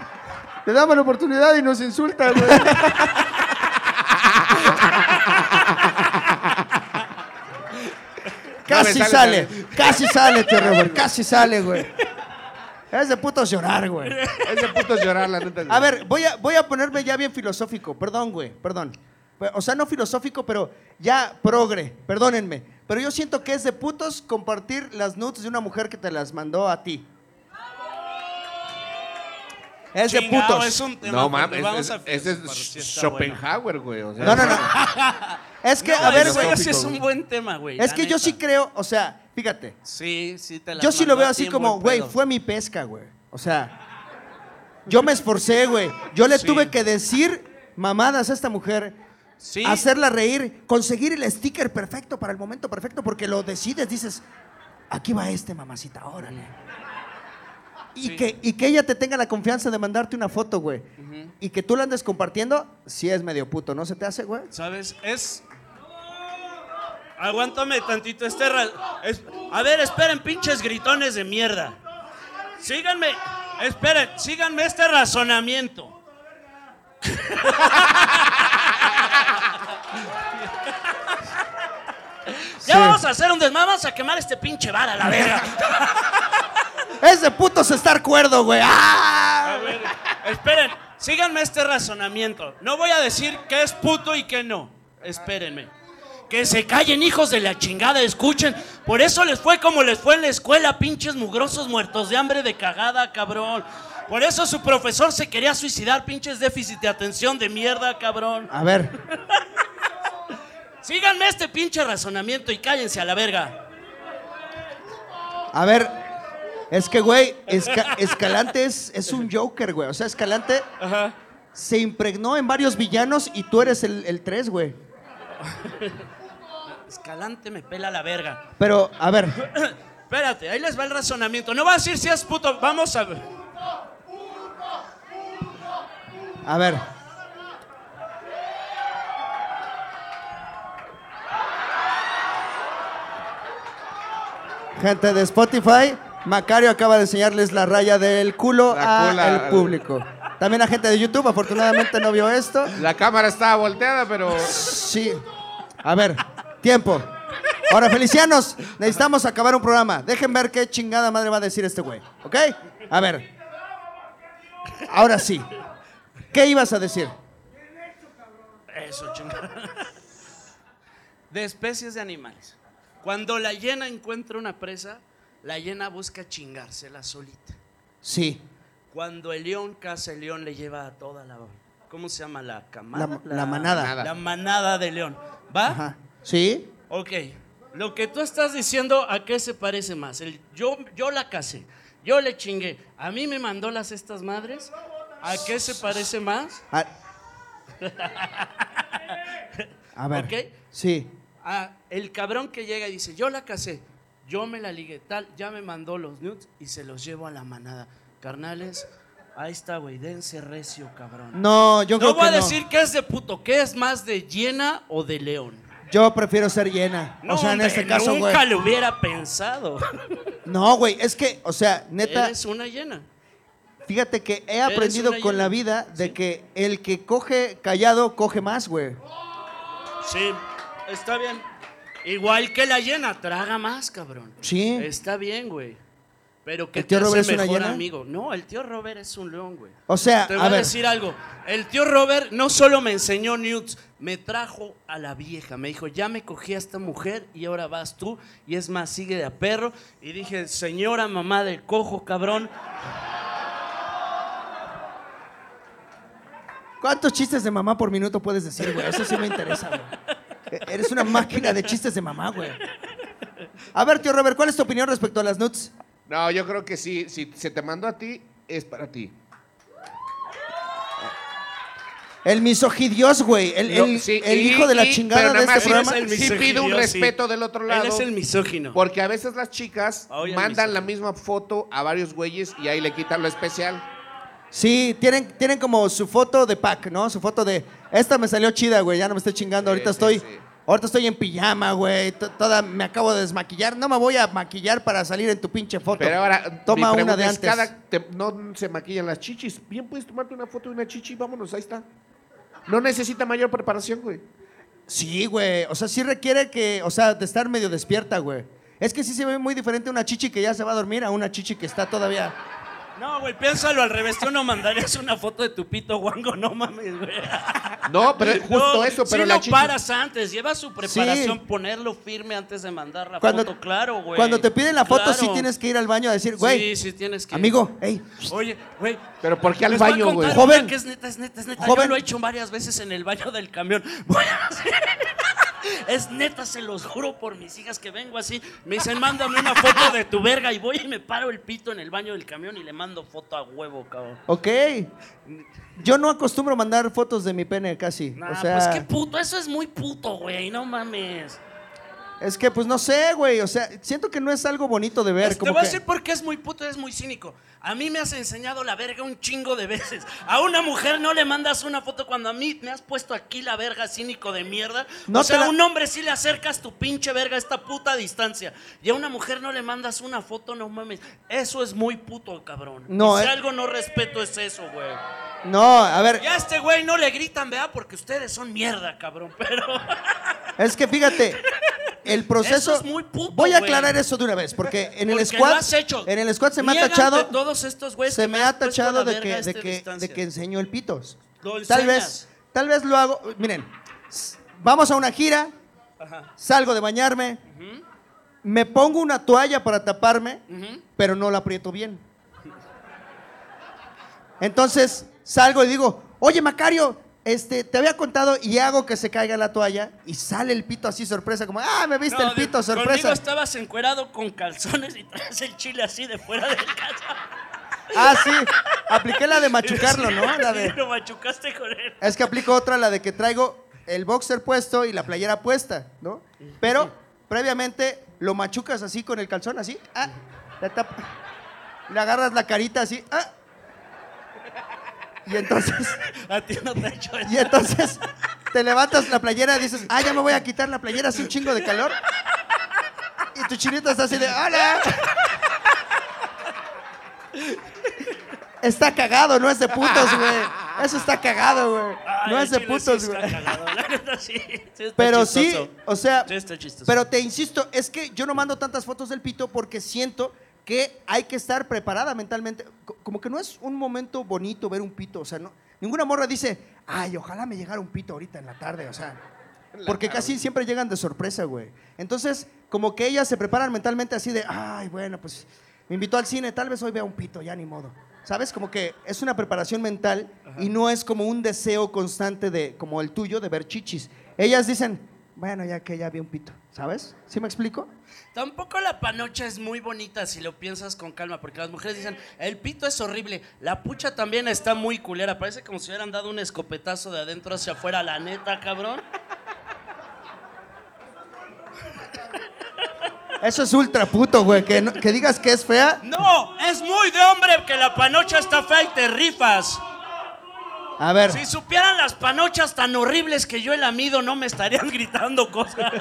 <laughs> le damos la oportunidad y nos insulta, güey. <laughs> Casi No sale, sale, casi sale, tío Robert, casi sale, güey. Es de putos llorar, güey. <laughs> Es de putos llorar, la neta. A ver, voy a, voy a ponerme ya bien filosófico. Perdón, güey, perdón. O sea, no filosófico, pero ya progre. Perdónenme. Pero yo siento que es de putos compartir las nudes de una mujer que te las mandó a ti. Es de Chingao, putos. Es un tema. No mames, es- a ese es. Schopenhauer, güey. o sea. No, no, no. <laughs> Es que, No, a ver, güey. Ese es un buen tema, güey. Es que yo sí creo, o sea, fíjate. Sí, sí te la Yo sí lo veo así como, buen güey, fue mi pesca, güey. O sea, yo me esforcé, güey. Yo le Sí. tuve que decir mamadas a esta mujer, Sí. hacerla reír, conseguir el sticker perfecto para el momento perfecto, porque lo decides, dices, aquí va este, mamacita, órale. Y, Sí. que, y que ella te tenga la confianza de mandarte una foto, güey. Y que tú la andes compartiendo, sí es medio puto, ¿no se te hace, güey? ¿Sabes? Es. Aguántame tantito este. es- A ver, esperen, pinches gritones de mierda. Síganme. Esperen, síganme este razonamiento. <laughs> Ya Sí. vamos a hacer un desmadre, vamos a quemar este pinche bar a la verga. <laughs> Es de putos estar cuerdo, güey. ¡Ah! A ver, esperen, síganme este razonamiento. No voy a decir que es puto y que no. Espérenme. Que se callen, hijos de la chingada, escuchen. Por eso les fue como les fue en la escuela, pinches mugrosos muertos de hambre de cagada, cabrón. Por eso su profesor se quería suicidar, pinches déficit de atención de mierda, cabrón. A ver, Síganme este pinche razonamiento y cállense a la verga. a ver. Es que, güey, Esca- Escalante es, es un Joker, güey. O sea, Escalante Ajá. se impregnó en varios villanos y tú eres el, el tres, güey. Escalante me pela la verga. Pero, a ver, <coughs> Espérate, ahí les va el razonamiento. No va a decir si es puto. Vamos a ver. a ver. Gente de Spotify, Macario acaba de enseñarles la raya del culo al- público. También la gente de YouTube, afortunadamente no vio esto. La cámara estaba volteada, pero. Sí. A ver, tiempo. Ahora, Felicianos, necesitamos acabar un programa. Dejen ver qué chingada madre va a decir este güey. ¿Ok? A ver. Ahora sí. ¿Qué ibas a decir? Eso, chingada. De especies de animales. Cuando la hiena encuentra una presa, la hiena busca chingársela solita. Sí. Cuando el león caza el león, le lleva a toda la. ¿Cómo se llama? La camada. La- la manada. Manada. La manada de león. ¿Va? Ajá. ¿Sí? Ok. Lo que tú estás diciendo, ¿a qué se parece más? El- yo, yo la casé. Yo le chingué. A mí me mandó las estas madres. ¿A qué se parece más? A, <laughs> A ver. ¿Ok? Sí. a el cabrón que llega y dice, yo la casé, yo me la ligué, tal, ya me mandó los nudes y se los llevo a la manada. Carnales, ahí está, güey, dense recio, cabrón. No, yo creo no voy a no. decir que es de puto, que es más de hiena o de león. Yo prefiero ser llena. No, o sea, en hombre, este caso, güey. nunca lo hubiera pensado. <laughs> No, güey, es que, o sea, neta, Eres una hiena. fíjate que he aprendido con la vida de Sí. que el que coge callado coge más, güey. Sí, está bien. Igual que la hiena, traga más, cabrón. Sí. Está bien, güey. Pero que ¿El tío te hace Robert es una mejor amigo. No, el tío Robert es un león, güey. O sea, Te voy a a, ver. decir algo. El tío Robert no solo me enseñó nudes, me trajo a la vieja. Me dijo, ya me cogí a esta mujer y ahora vas tú. Y es más, sigue de a perro. Y dije, señora mamá del cojo, cabrón. ¿Cuántos chistes de mamá por minuto puedes decir, güey? Eso sí me interesa, güey. Eres una máquina de chistes de mamá, güey. A ver, tío Robert, ¿cuál es tu opinión respecto a las nuts? No, yo creo que sí. Si se te mandó a ti, es para ti. El misogidios, güey. El, el- sí, el y- hijo de la y- chingada pero de este más programa. es el Sí pido un sí. respeto del otro lado. Él es el misógino. Porque a veces las chicas Oye, mandan la misma foto a varios güeyes y ahí le quitan lo especial. Sí, tienen, tienen como su foto de pack, ¿no? Su foto de. Esta me salió chida, güey. Ya no me estoy chingando. Ahorita sí, estoy. sí. Ahorita estoy en pijama, güey. to- Toda me acabo de desmaquillar. No me voy a maquillar para salir en tu pinche foto. Pero ahora, toma una de antes. cada- te- no se maquillan las chichis. Bien, puedes tomarte una foto de una chichi, vámonos, ahí está. No necesita mayor preparación, güey. Sí, güey. O sea, sí requiere que, o sea, de estar medio despierta, güey. Es que sí se ve muy diferente una chichi que ya se va a dormir a una chichi que está todavía. No, güey, piénsalo al revés. Tú no mandarías una foto de tu pito guango, no mames, güey. No, pero justo No, eso, pero sí la lo chichi. paras antes, lleva su preparación, Sí. ponerlo firme antes de mandar la Cuando, foto, claro, güey. cuando te piden la foto, sí tienes que ir al baño a decir, güey, Sí, sí tienes que. amigo, hey, Oye, güey. Pero ¿por qué al baño, güey? Joven. Que es neta, es neta, es neta. Joven. Yo lo he hecho varias veces en el baño del camión. <laughs> Voy a hacer- Es neta, se los juro por mis hijas que vengo así. Me dicen, mándame una foto de tu verga. Y voy y me paro el pito en el baño del camión y le mando foto a huevo, cabrón. ok. Yo no acostumbro mandar fotos de mi pene casi. Nah, o sea, pues qué puto, eso es muy puto, güey, no mames. es que pues no sé, güey. O sea, siento que no es algo bonito de ver. Te como voy a decir por qué es muy puto, es muy cínico. A mí me has enseñado la verga un chingo de veces. A una mujer no le mandas una foto cuando a mí me has puesto aquí la verga cínico de mierda. No o sea, la- a un hombre sí le acercas tu pinche verga a esta puta distancia. Y a una mujer no le mandas una foto, no mames. Eso es muy puto, cabrón. No, Y si eh. algo no respeto es eso, güey. No, a ver, Ya a este güey no le gritan, ¿verdad? Porque ustedes son mierda, cabrón. Pero. <laughs> es que fíjate, el proceso. Eso es muy puto, Voy a güey. aclarar eso de una vez, porque en el squad. lo has hecho. En el squad se me ha Niegan tachado. de todos estos güeyes se me me ha tachado de que, de, que, de que enseño el pitos. Tal vez, tal vez lo hago. Miren, vamos a una gira, Ajá. salgo de bañarme, me pongo una toalla para taparme, pero no la aprieto bien. Entonces salgo y digo, oye Macario, este, te había contado y hago que se caiga la toalla y sale el pito así sorpresa, como, ah, me viste No, el pito de- sorpresa. Conmigo estabas encuerado con calzones y traes el chile así de fuera de casa. Ah, sí, apliqué la de machucarlo, ¿no? La de... Lo machucaste con él. Es que aplico otra, la de que traigo el boxer puesto y la playera puesta, ¿no? Pero previamente lo machucas así con el calzón, así, ah, le, tap- le agarras la carita así, ah. Y entonces, <laughs> A ti no te ha hecho eso. y entonces te levantas la playera y dices, ah, ya me voy a quitar la playera, hace un chingo de calor. Y tu chinito está así de, ¡hola! Está cagado, no es de putos, güey. <laughs> Eso está cagado, güey. No es de putos, güey. cagado, la neta sí, sí Pero sí, o sea, Sí está chistoso. pero te insisto, es que yo no mando tantas fotos del pito porque siento que hay que estar preparada mentalmente. Co- Como que no es un momento bonito ver un pito, o sea, no, ninguna morra dice, ay, ojalá me llegara un pito ahorita en la tarde, o sea, <laughs> porque casi siempre llegan de sorpresa, güey. Entonces, como que ellas se preparan mentalmente así de, ay, bueno, pues me invitó al cine, tal vez hoy vea un pito, ya ni modo. ¿Sabes? Como que es una preparación mental y no es como un deseo constante de, como el tuyo, de ver chichis. Ellas dicen, bueno, ya que ya vi un pito, ¿sabes? ¿Sí me explico? Tampoco la panocha es muy bonita si lo piensas con calma, porque las mujeres dicen, el pito es horrible, la pucha también está muy culera, parece como si hubieran dado un escopetazo de adentro hacia afuera, la neta, cabrón. Eso es ultra puto, güey. Que, no- que digas que es fea. No, es muy de hombre que la panocha está fea y te rifas. A ver, Si supieran las panochas tan horribles que yo he lamido, no me estarían <laughs> gritando cosas.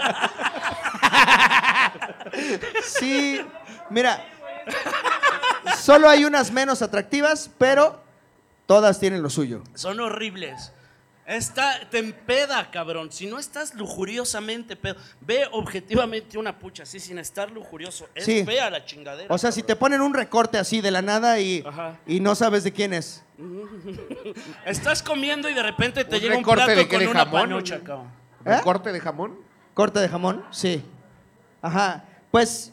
sí. Mira, solo hay unas menos atractivas, pero todas tienen lo suyo. Son horribles. Está, te empeda, cabrón. Si no estás lujuriosamente pedo, ve objetivamente una pucha así sin estar lujurioso. Es Sí. fea la chingadera. O sea, si te ponen un recorte así de la nada y, Ajá. y no sabes de quién es. <laughs> Estás comiendo y de repente te ¿Un llega un recorte plato de qué, con de una jamón? panocha, cabrón. ¿Eh? ¿Recorte de jamón? ¿Corte de jamón? Sí. Ajá. Pues,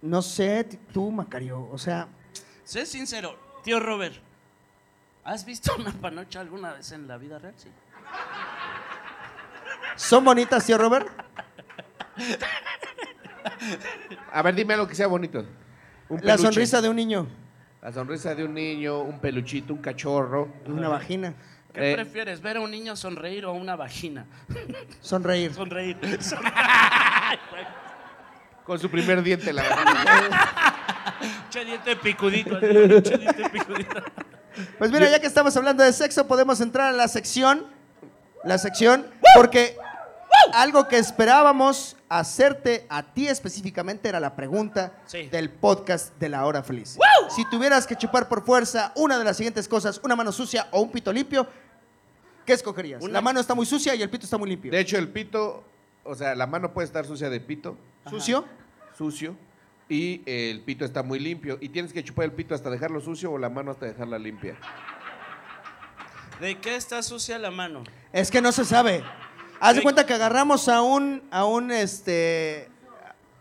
no sé, t- tú, Macario. O sea, Sé sincero, tío Robert. ¿Has visto una panocha alguna vez en la vida real? Sí. ¿son bonitas, tío Robert? A ver, dime algo que sea bonito. Un La peluche. sonrisa de un niño, La sonrisa de un niño, un peluchito, un cachorro. una vagina, ¿Qué Eh. prefieres, ver a un niño sonreír o a una vagina? sonreír. Sonreír. Con su primer diente, la <laughs> verdad. Che diente picudito. che diente picudito. Pues mira, ya que estamos hablando de sexo, podemos entrar a la sección. La sección, porque algo que esperábamos hacerte a ti específicamente era la pregunta Sí. del podcast de la hora feliz. Si tuvieras que chupar por fuerza una de las siguientes cosas, una mano sucia o un pito limpio, ¿qué escogerías? Una- La mano está muy sucia y el pito está muy limpio. De hecho, el pito, o sea, la mano puede estar sucia de pito, ¿Sucio? sucio, y el pito está muy limpio. Y tienes que chupar el pito hasta dejarlo sucio o la mano hasta dejarla limpia. ¿De qué está sucia la mano? Es que no se sabe. Haz de cuenta que agarramos a un, a un, este,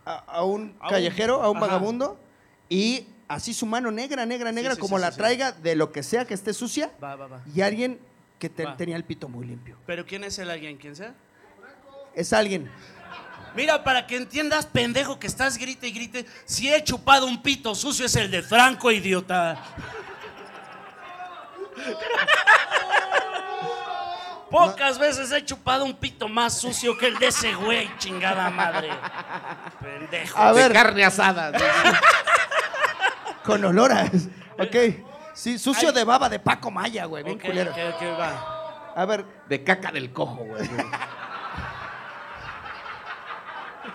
a, a un A un- callejero, a un ajá. vagabundo, y así su mano negra, negra, negra, sí, como sí, la sí, sí. traiga de lo que sea que esté sucia, Va, va, va. y alguien que te- Va. tenía el pito muy limpio. ¿Pero quién es el alguien? ¿Quién sea? Es alguien. Mira, para que entiendas, pendejo, que estás grite y grite, si he chupado un pito sucio es el de Franco, idiota. Pocas veces he chupado un pito más sucio que el de ese güey, chingada madre. Pendejo. A de ver. carne asada. <laughs> Con olor a... Ok. Sí, sucio Ay. de baba de Paco Maya, güey. Bien culero. va. A ver, De caca del cojo, güey.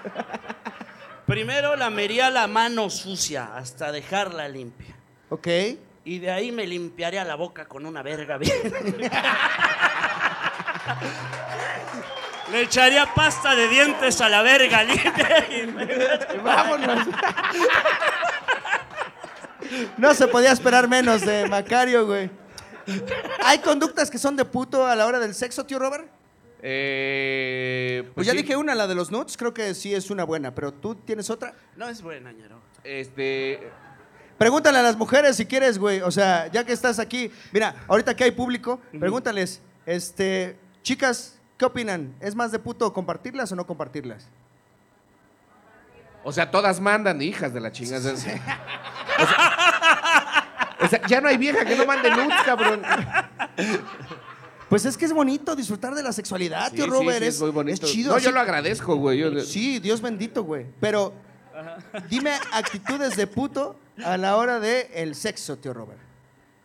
<laughs> Primero lamería la mano sucia hasta dejarla limpia. ok. Y de ahí me limpiaría la boca con una verga bien. <laughs> Le echaría pasta de dientes a la verga limpia. y- <laughs> Vámonos. No se podía esperar menos de Macario, güey. ¿Hay conductas que son de puto a la hora del sexo, tío Robert? Eh, Pues, ya sí. dije una, la de los nuts, creo que sí es una buena, pero tú tienes otra. No es buena, ñero. Este. Pregúntale a las mujeres si quieres, güey. O sea, ya que estás aquí, mira, ahorita que hay público, pregúntales, este, chicas, ¿qué opinan? ¿Es más de puto compartirlas o no compartirlas? O sea, todas mandan, hijas de la chingada. O sea, o sea, ya no hay vieja que no mande nudes, cabrón. <laughs> Pues es que es bonito disfrutar de la sexualidad, Sí, tío Robert. sí, es, es muy bonito. es chido. No, así- yo lo agradezco, güey. Yo- Sí, Dios bendito, güey. Pero dime actitudes de puto a la hora del el sexo, tío Robert.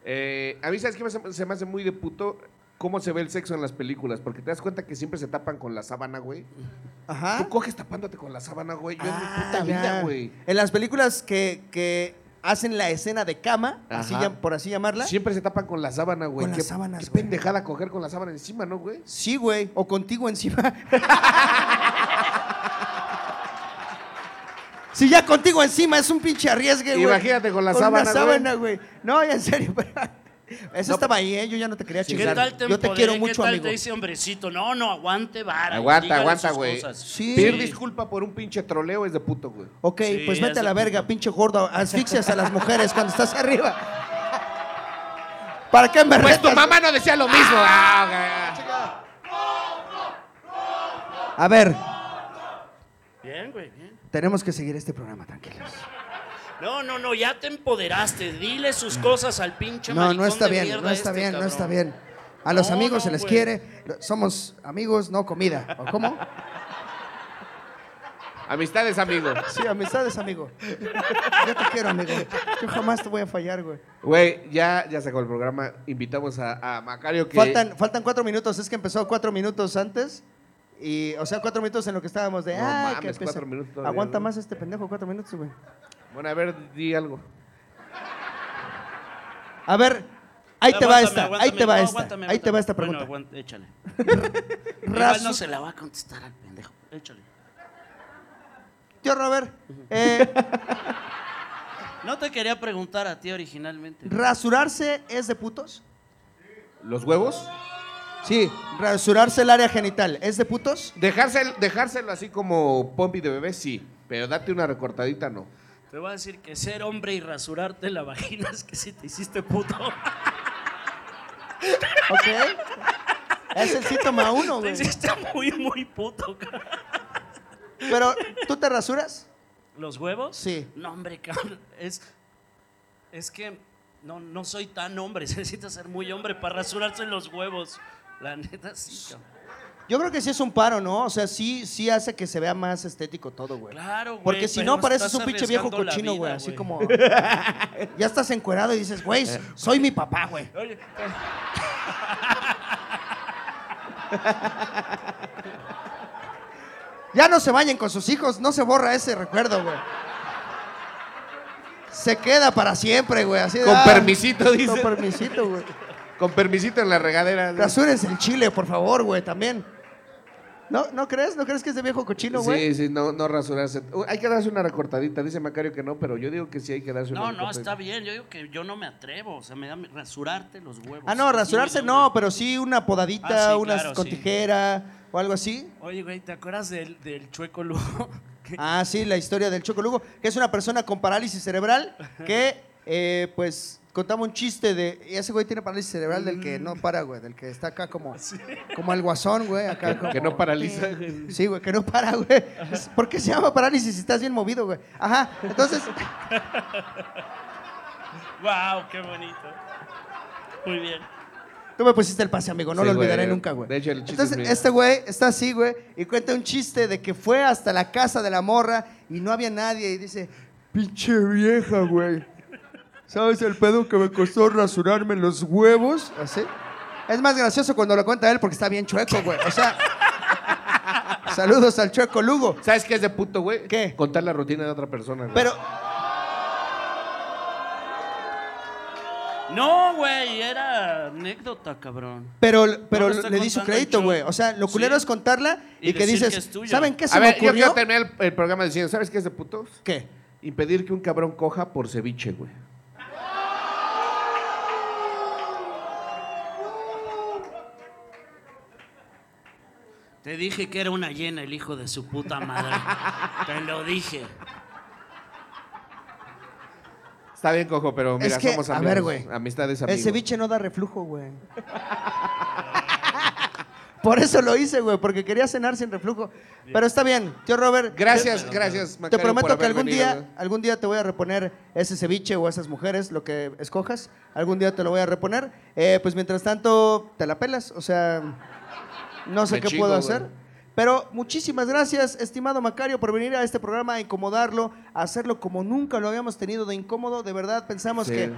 Eh, a mí, ¿sabes qué se me hace muy de puto? ¿Cómo se ve el sexo en las películas? Porque te das cuenta que siempre se tapan con la sábana, güey. Ajá. Tú coges tapándote con la sábana, güey. Yo en mi Ah, puta ya. vida, güey. En las películas que, que hacen la escena de cama, así Ajá. llam- por así llamarla. Siempre se tapan con la sábana, güey. Con las Qué- sábanas, Qué güey. pendejada coger con la sábana encima, ¿no, güey? Sí, güey, o contigo encima. <laughs> si ya contigo encima es un pinche arriesgue, güey. Imagínate con la Una sábana, güey. sábana, güey. No, ya en serio, pero... Eso estaba ahí, ¿eh? Yo ya no te quería ¿Qué chingar. tal te Yo te quiero ¿Qué mucho, tal amigo. te dice hombrecito? No, no, aguante, vara. Aguanta, dígale aguanta, sus güey. cosas. Sí. Pedir disculpa por un pinche troleo es de puto, güey. Ok, Sí, pues vete a la verga, pinche gordo. Asfixias a las mujeres cuando estás arriba. ¿Para qué me Pues tu retas? mamá no decía lo mismo. Ah, A ver, Bien, güey, bien. tenemos que seguir este programa, tranquilos. No, no, no, ya te empoderaste. Dile sus cosas al pinche No, no está de bien, no está este, bien, no está bien. A los No, amigos no, se les güey. quiere. Somos amigos, no comida. ¿O cómo? Amistades, amigo. Sí, amistades, amigo. Yo te quiero, amigo. Yo jamás te voy a fallar, güey. Güey, ya, ya sacó el programa. Invitamos a, a Macario que. Faltan, faltan cuatro minutos. Es que empezó cuatro minutos antes. Y, o sea, cuatro minutos en lo que estábamos de. No ah, mames, que empieza". cuatro minutos todavía, Aguanta ¿no? más este pendejo, cuatro minutos, güey. Bueno, a ver, di algo. A ver, ahí te va Aguántame, esta, ahí te va no, esta, aguántame, ahí te va esta pregunta. Bueno, échale. <laughs> Igual no se la va a contestar al pendejo. Échale. Tío Robert, eh, <laughs> No te quería preguntar a ti originalmente. ¿rasurarse es de putos? ¿Los huevos? Sí, rasurarse el área genital, ¿es de putos? Dejárselo, dejárselo así como pompi de bebé, sí. Pero date una recortadita, no. Te voy a decir que ser hombre y rasurarte la vagina es que si te hiciste puto. ¿Ok? Es el síntoma uno, Te güey. hiciste muy, muy puto. cabrón. Pero, ¿tú te rasuras? ¿Los huevos? Sí. No, hombre, cabrón. Es, es que no, no soy tan hombre. <laughs> Se necesita ser muy hombre para rasurarse los huevos. La neta, sí, cabrón. Yo creo que sí es un paro, ¿no? O sea, sí, sí hace que se vea más estético todo, güey. Claro, güey. Porque si no, pareces un pinche viejo cochino, güey. Así como. <laughs> Ya estás encuerado y dices, güey, soy mi papá, güey. Oye, <laughs> Ya no se bañen con sus hijos, no se borra ese recuerdo, güey. Se queda para siempre, güey. Así de, Con ah, permisito, dice. Con permisito, güey. Con permisito en la regadera. Rasúrense el chile, por favor, güey, también. ¿No, ¿No crees? ¿No crees que es de viejo cochino, güey? Sí, sí, no, no rasurarse. Uh, Hay que darse una recortadita. Dice Macario que no, pero yo digo que sí hay que darse una no, no, recortadita. está bien. Yo digo que yo no me atrevo. O sea, me da rasurarte los huevos. Ah, no, rasurarse no, pero sí una podadita, Ah, sí, unas claro, con sí. tijera o algo así. Oye, güey, ¿te acuerdas del, del chueco lujo? <laughs> Que- Ah, sí, la historia del Choco Lugo, que es una persona con parálisis cerebral que, eh, pues, contaba un chiste de. Y ese güey tiene parálisis cerebral del que no para, güey, del que está acá como, <laughs> como el guasón, güey, acá. como- Que no paraliza. güey. Sí, güey, que no para, <laughs> güey. ¿Por qué se llama parálisis si estás bien movido, güey? Ajá, entonces, <laughs> ¡Wow! ¡Qué bonito! Muy bien. tú me pusiste el pase, amigo, no Sí, lo güey. olvidaré nunca, güey. De hecho, el chiste Entonces, es este güey está así, güey, y cuenta un chiste de que fue hasta la casa de la morra y no había nadie y dice, pinche vieja, güey. ¿Sabes el pedo que me costó rasurarme los huevos? Así. Es más gracioso cuando lo cuenta él porque está bien chueco, güey. O sea, <laughs> saludos al chueco Lugo. ¿Sabes qué es de puto, güey? ¿Qué? Contar la rutina de otra persona. güey. Pero, No, güey, era anécdota, cabrón. pero, pero No, le di su crédito, güey. O sea, lo culero Sí. es contarla y, Y que dices, que es tuya. ¿saben qué se a me ver, yo ocurrió? quiero terminar el, el programa diciendo, ¿sabes qué es de putos? ¿Qué? Impedir que un cabrón coja por ceviche, güey. Te dije que era una llena el hijo de su puta madre. Te lo dije. Está bien, cojo, pero mira, es que, somos a amigos. ver, güey. Amistades El amigos. ceviche no da reflujo, güey. Por eso lo hice, güey, porque quería cenar sin reflujo. Pero está bien, tío Robert. Gracias, te- gracias, Te Macario, prometo por que haber algún venido, día, algún día te voy a reponer ese ceviche o esas mujeres, lo que escojas. Algún día te lo voy a reponer. Eh, pues mientras tanto, te la pelas. O sea, no sé Me qué chingo, puedo güey. hacer. Pero muchísimas gracias, estimado Macario, por venir a este programa a incomodarlo, a hacerlo como nunca lo habíamos tenido de incómodo. De verdad, pensamos Sí. que,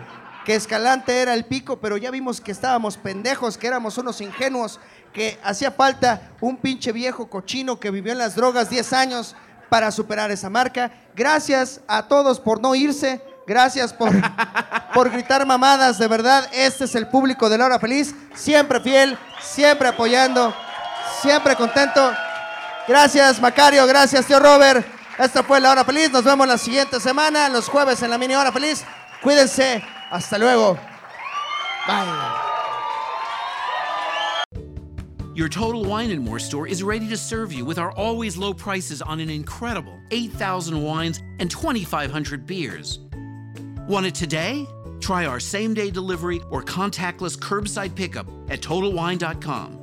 que Escalante era el pico, pero ya vimos que estábamos pendejos, que éramos unos ingenuos, que hacía falta un pinche viejo cochino que vivió en las drogas 10 años para superar esa marca. Gracias a todos por no irse, Gracias por, <laughs> por gritar mamadas, de verdad. Este es el público de La Hora Feliz. Siempre fiel, siempre apoyando, siempre contento. Gracias, Macario. Gracias, tío Robert. Esta fue La Hora Feliz. Nos vemos la siguiente semana, los jueves en la mini Hora Feliz. Cuídense. Hasta luego. Bye. Your Total Wine and More store is ready to serve you with our always low prices on an incredible 8,000 wines and 2,500 beers. Want it today? Try our same day delivery or contactless curbside pickup at TotalWine.com.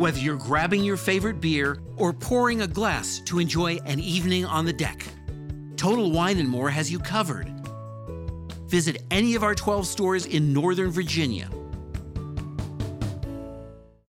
Whether you're grabbing your favorite beer or pouring a glass to enjoy an evening on the deck, Total Wine and More has you covered. Visit any of our 12 stores in Northern Virginia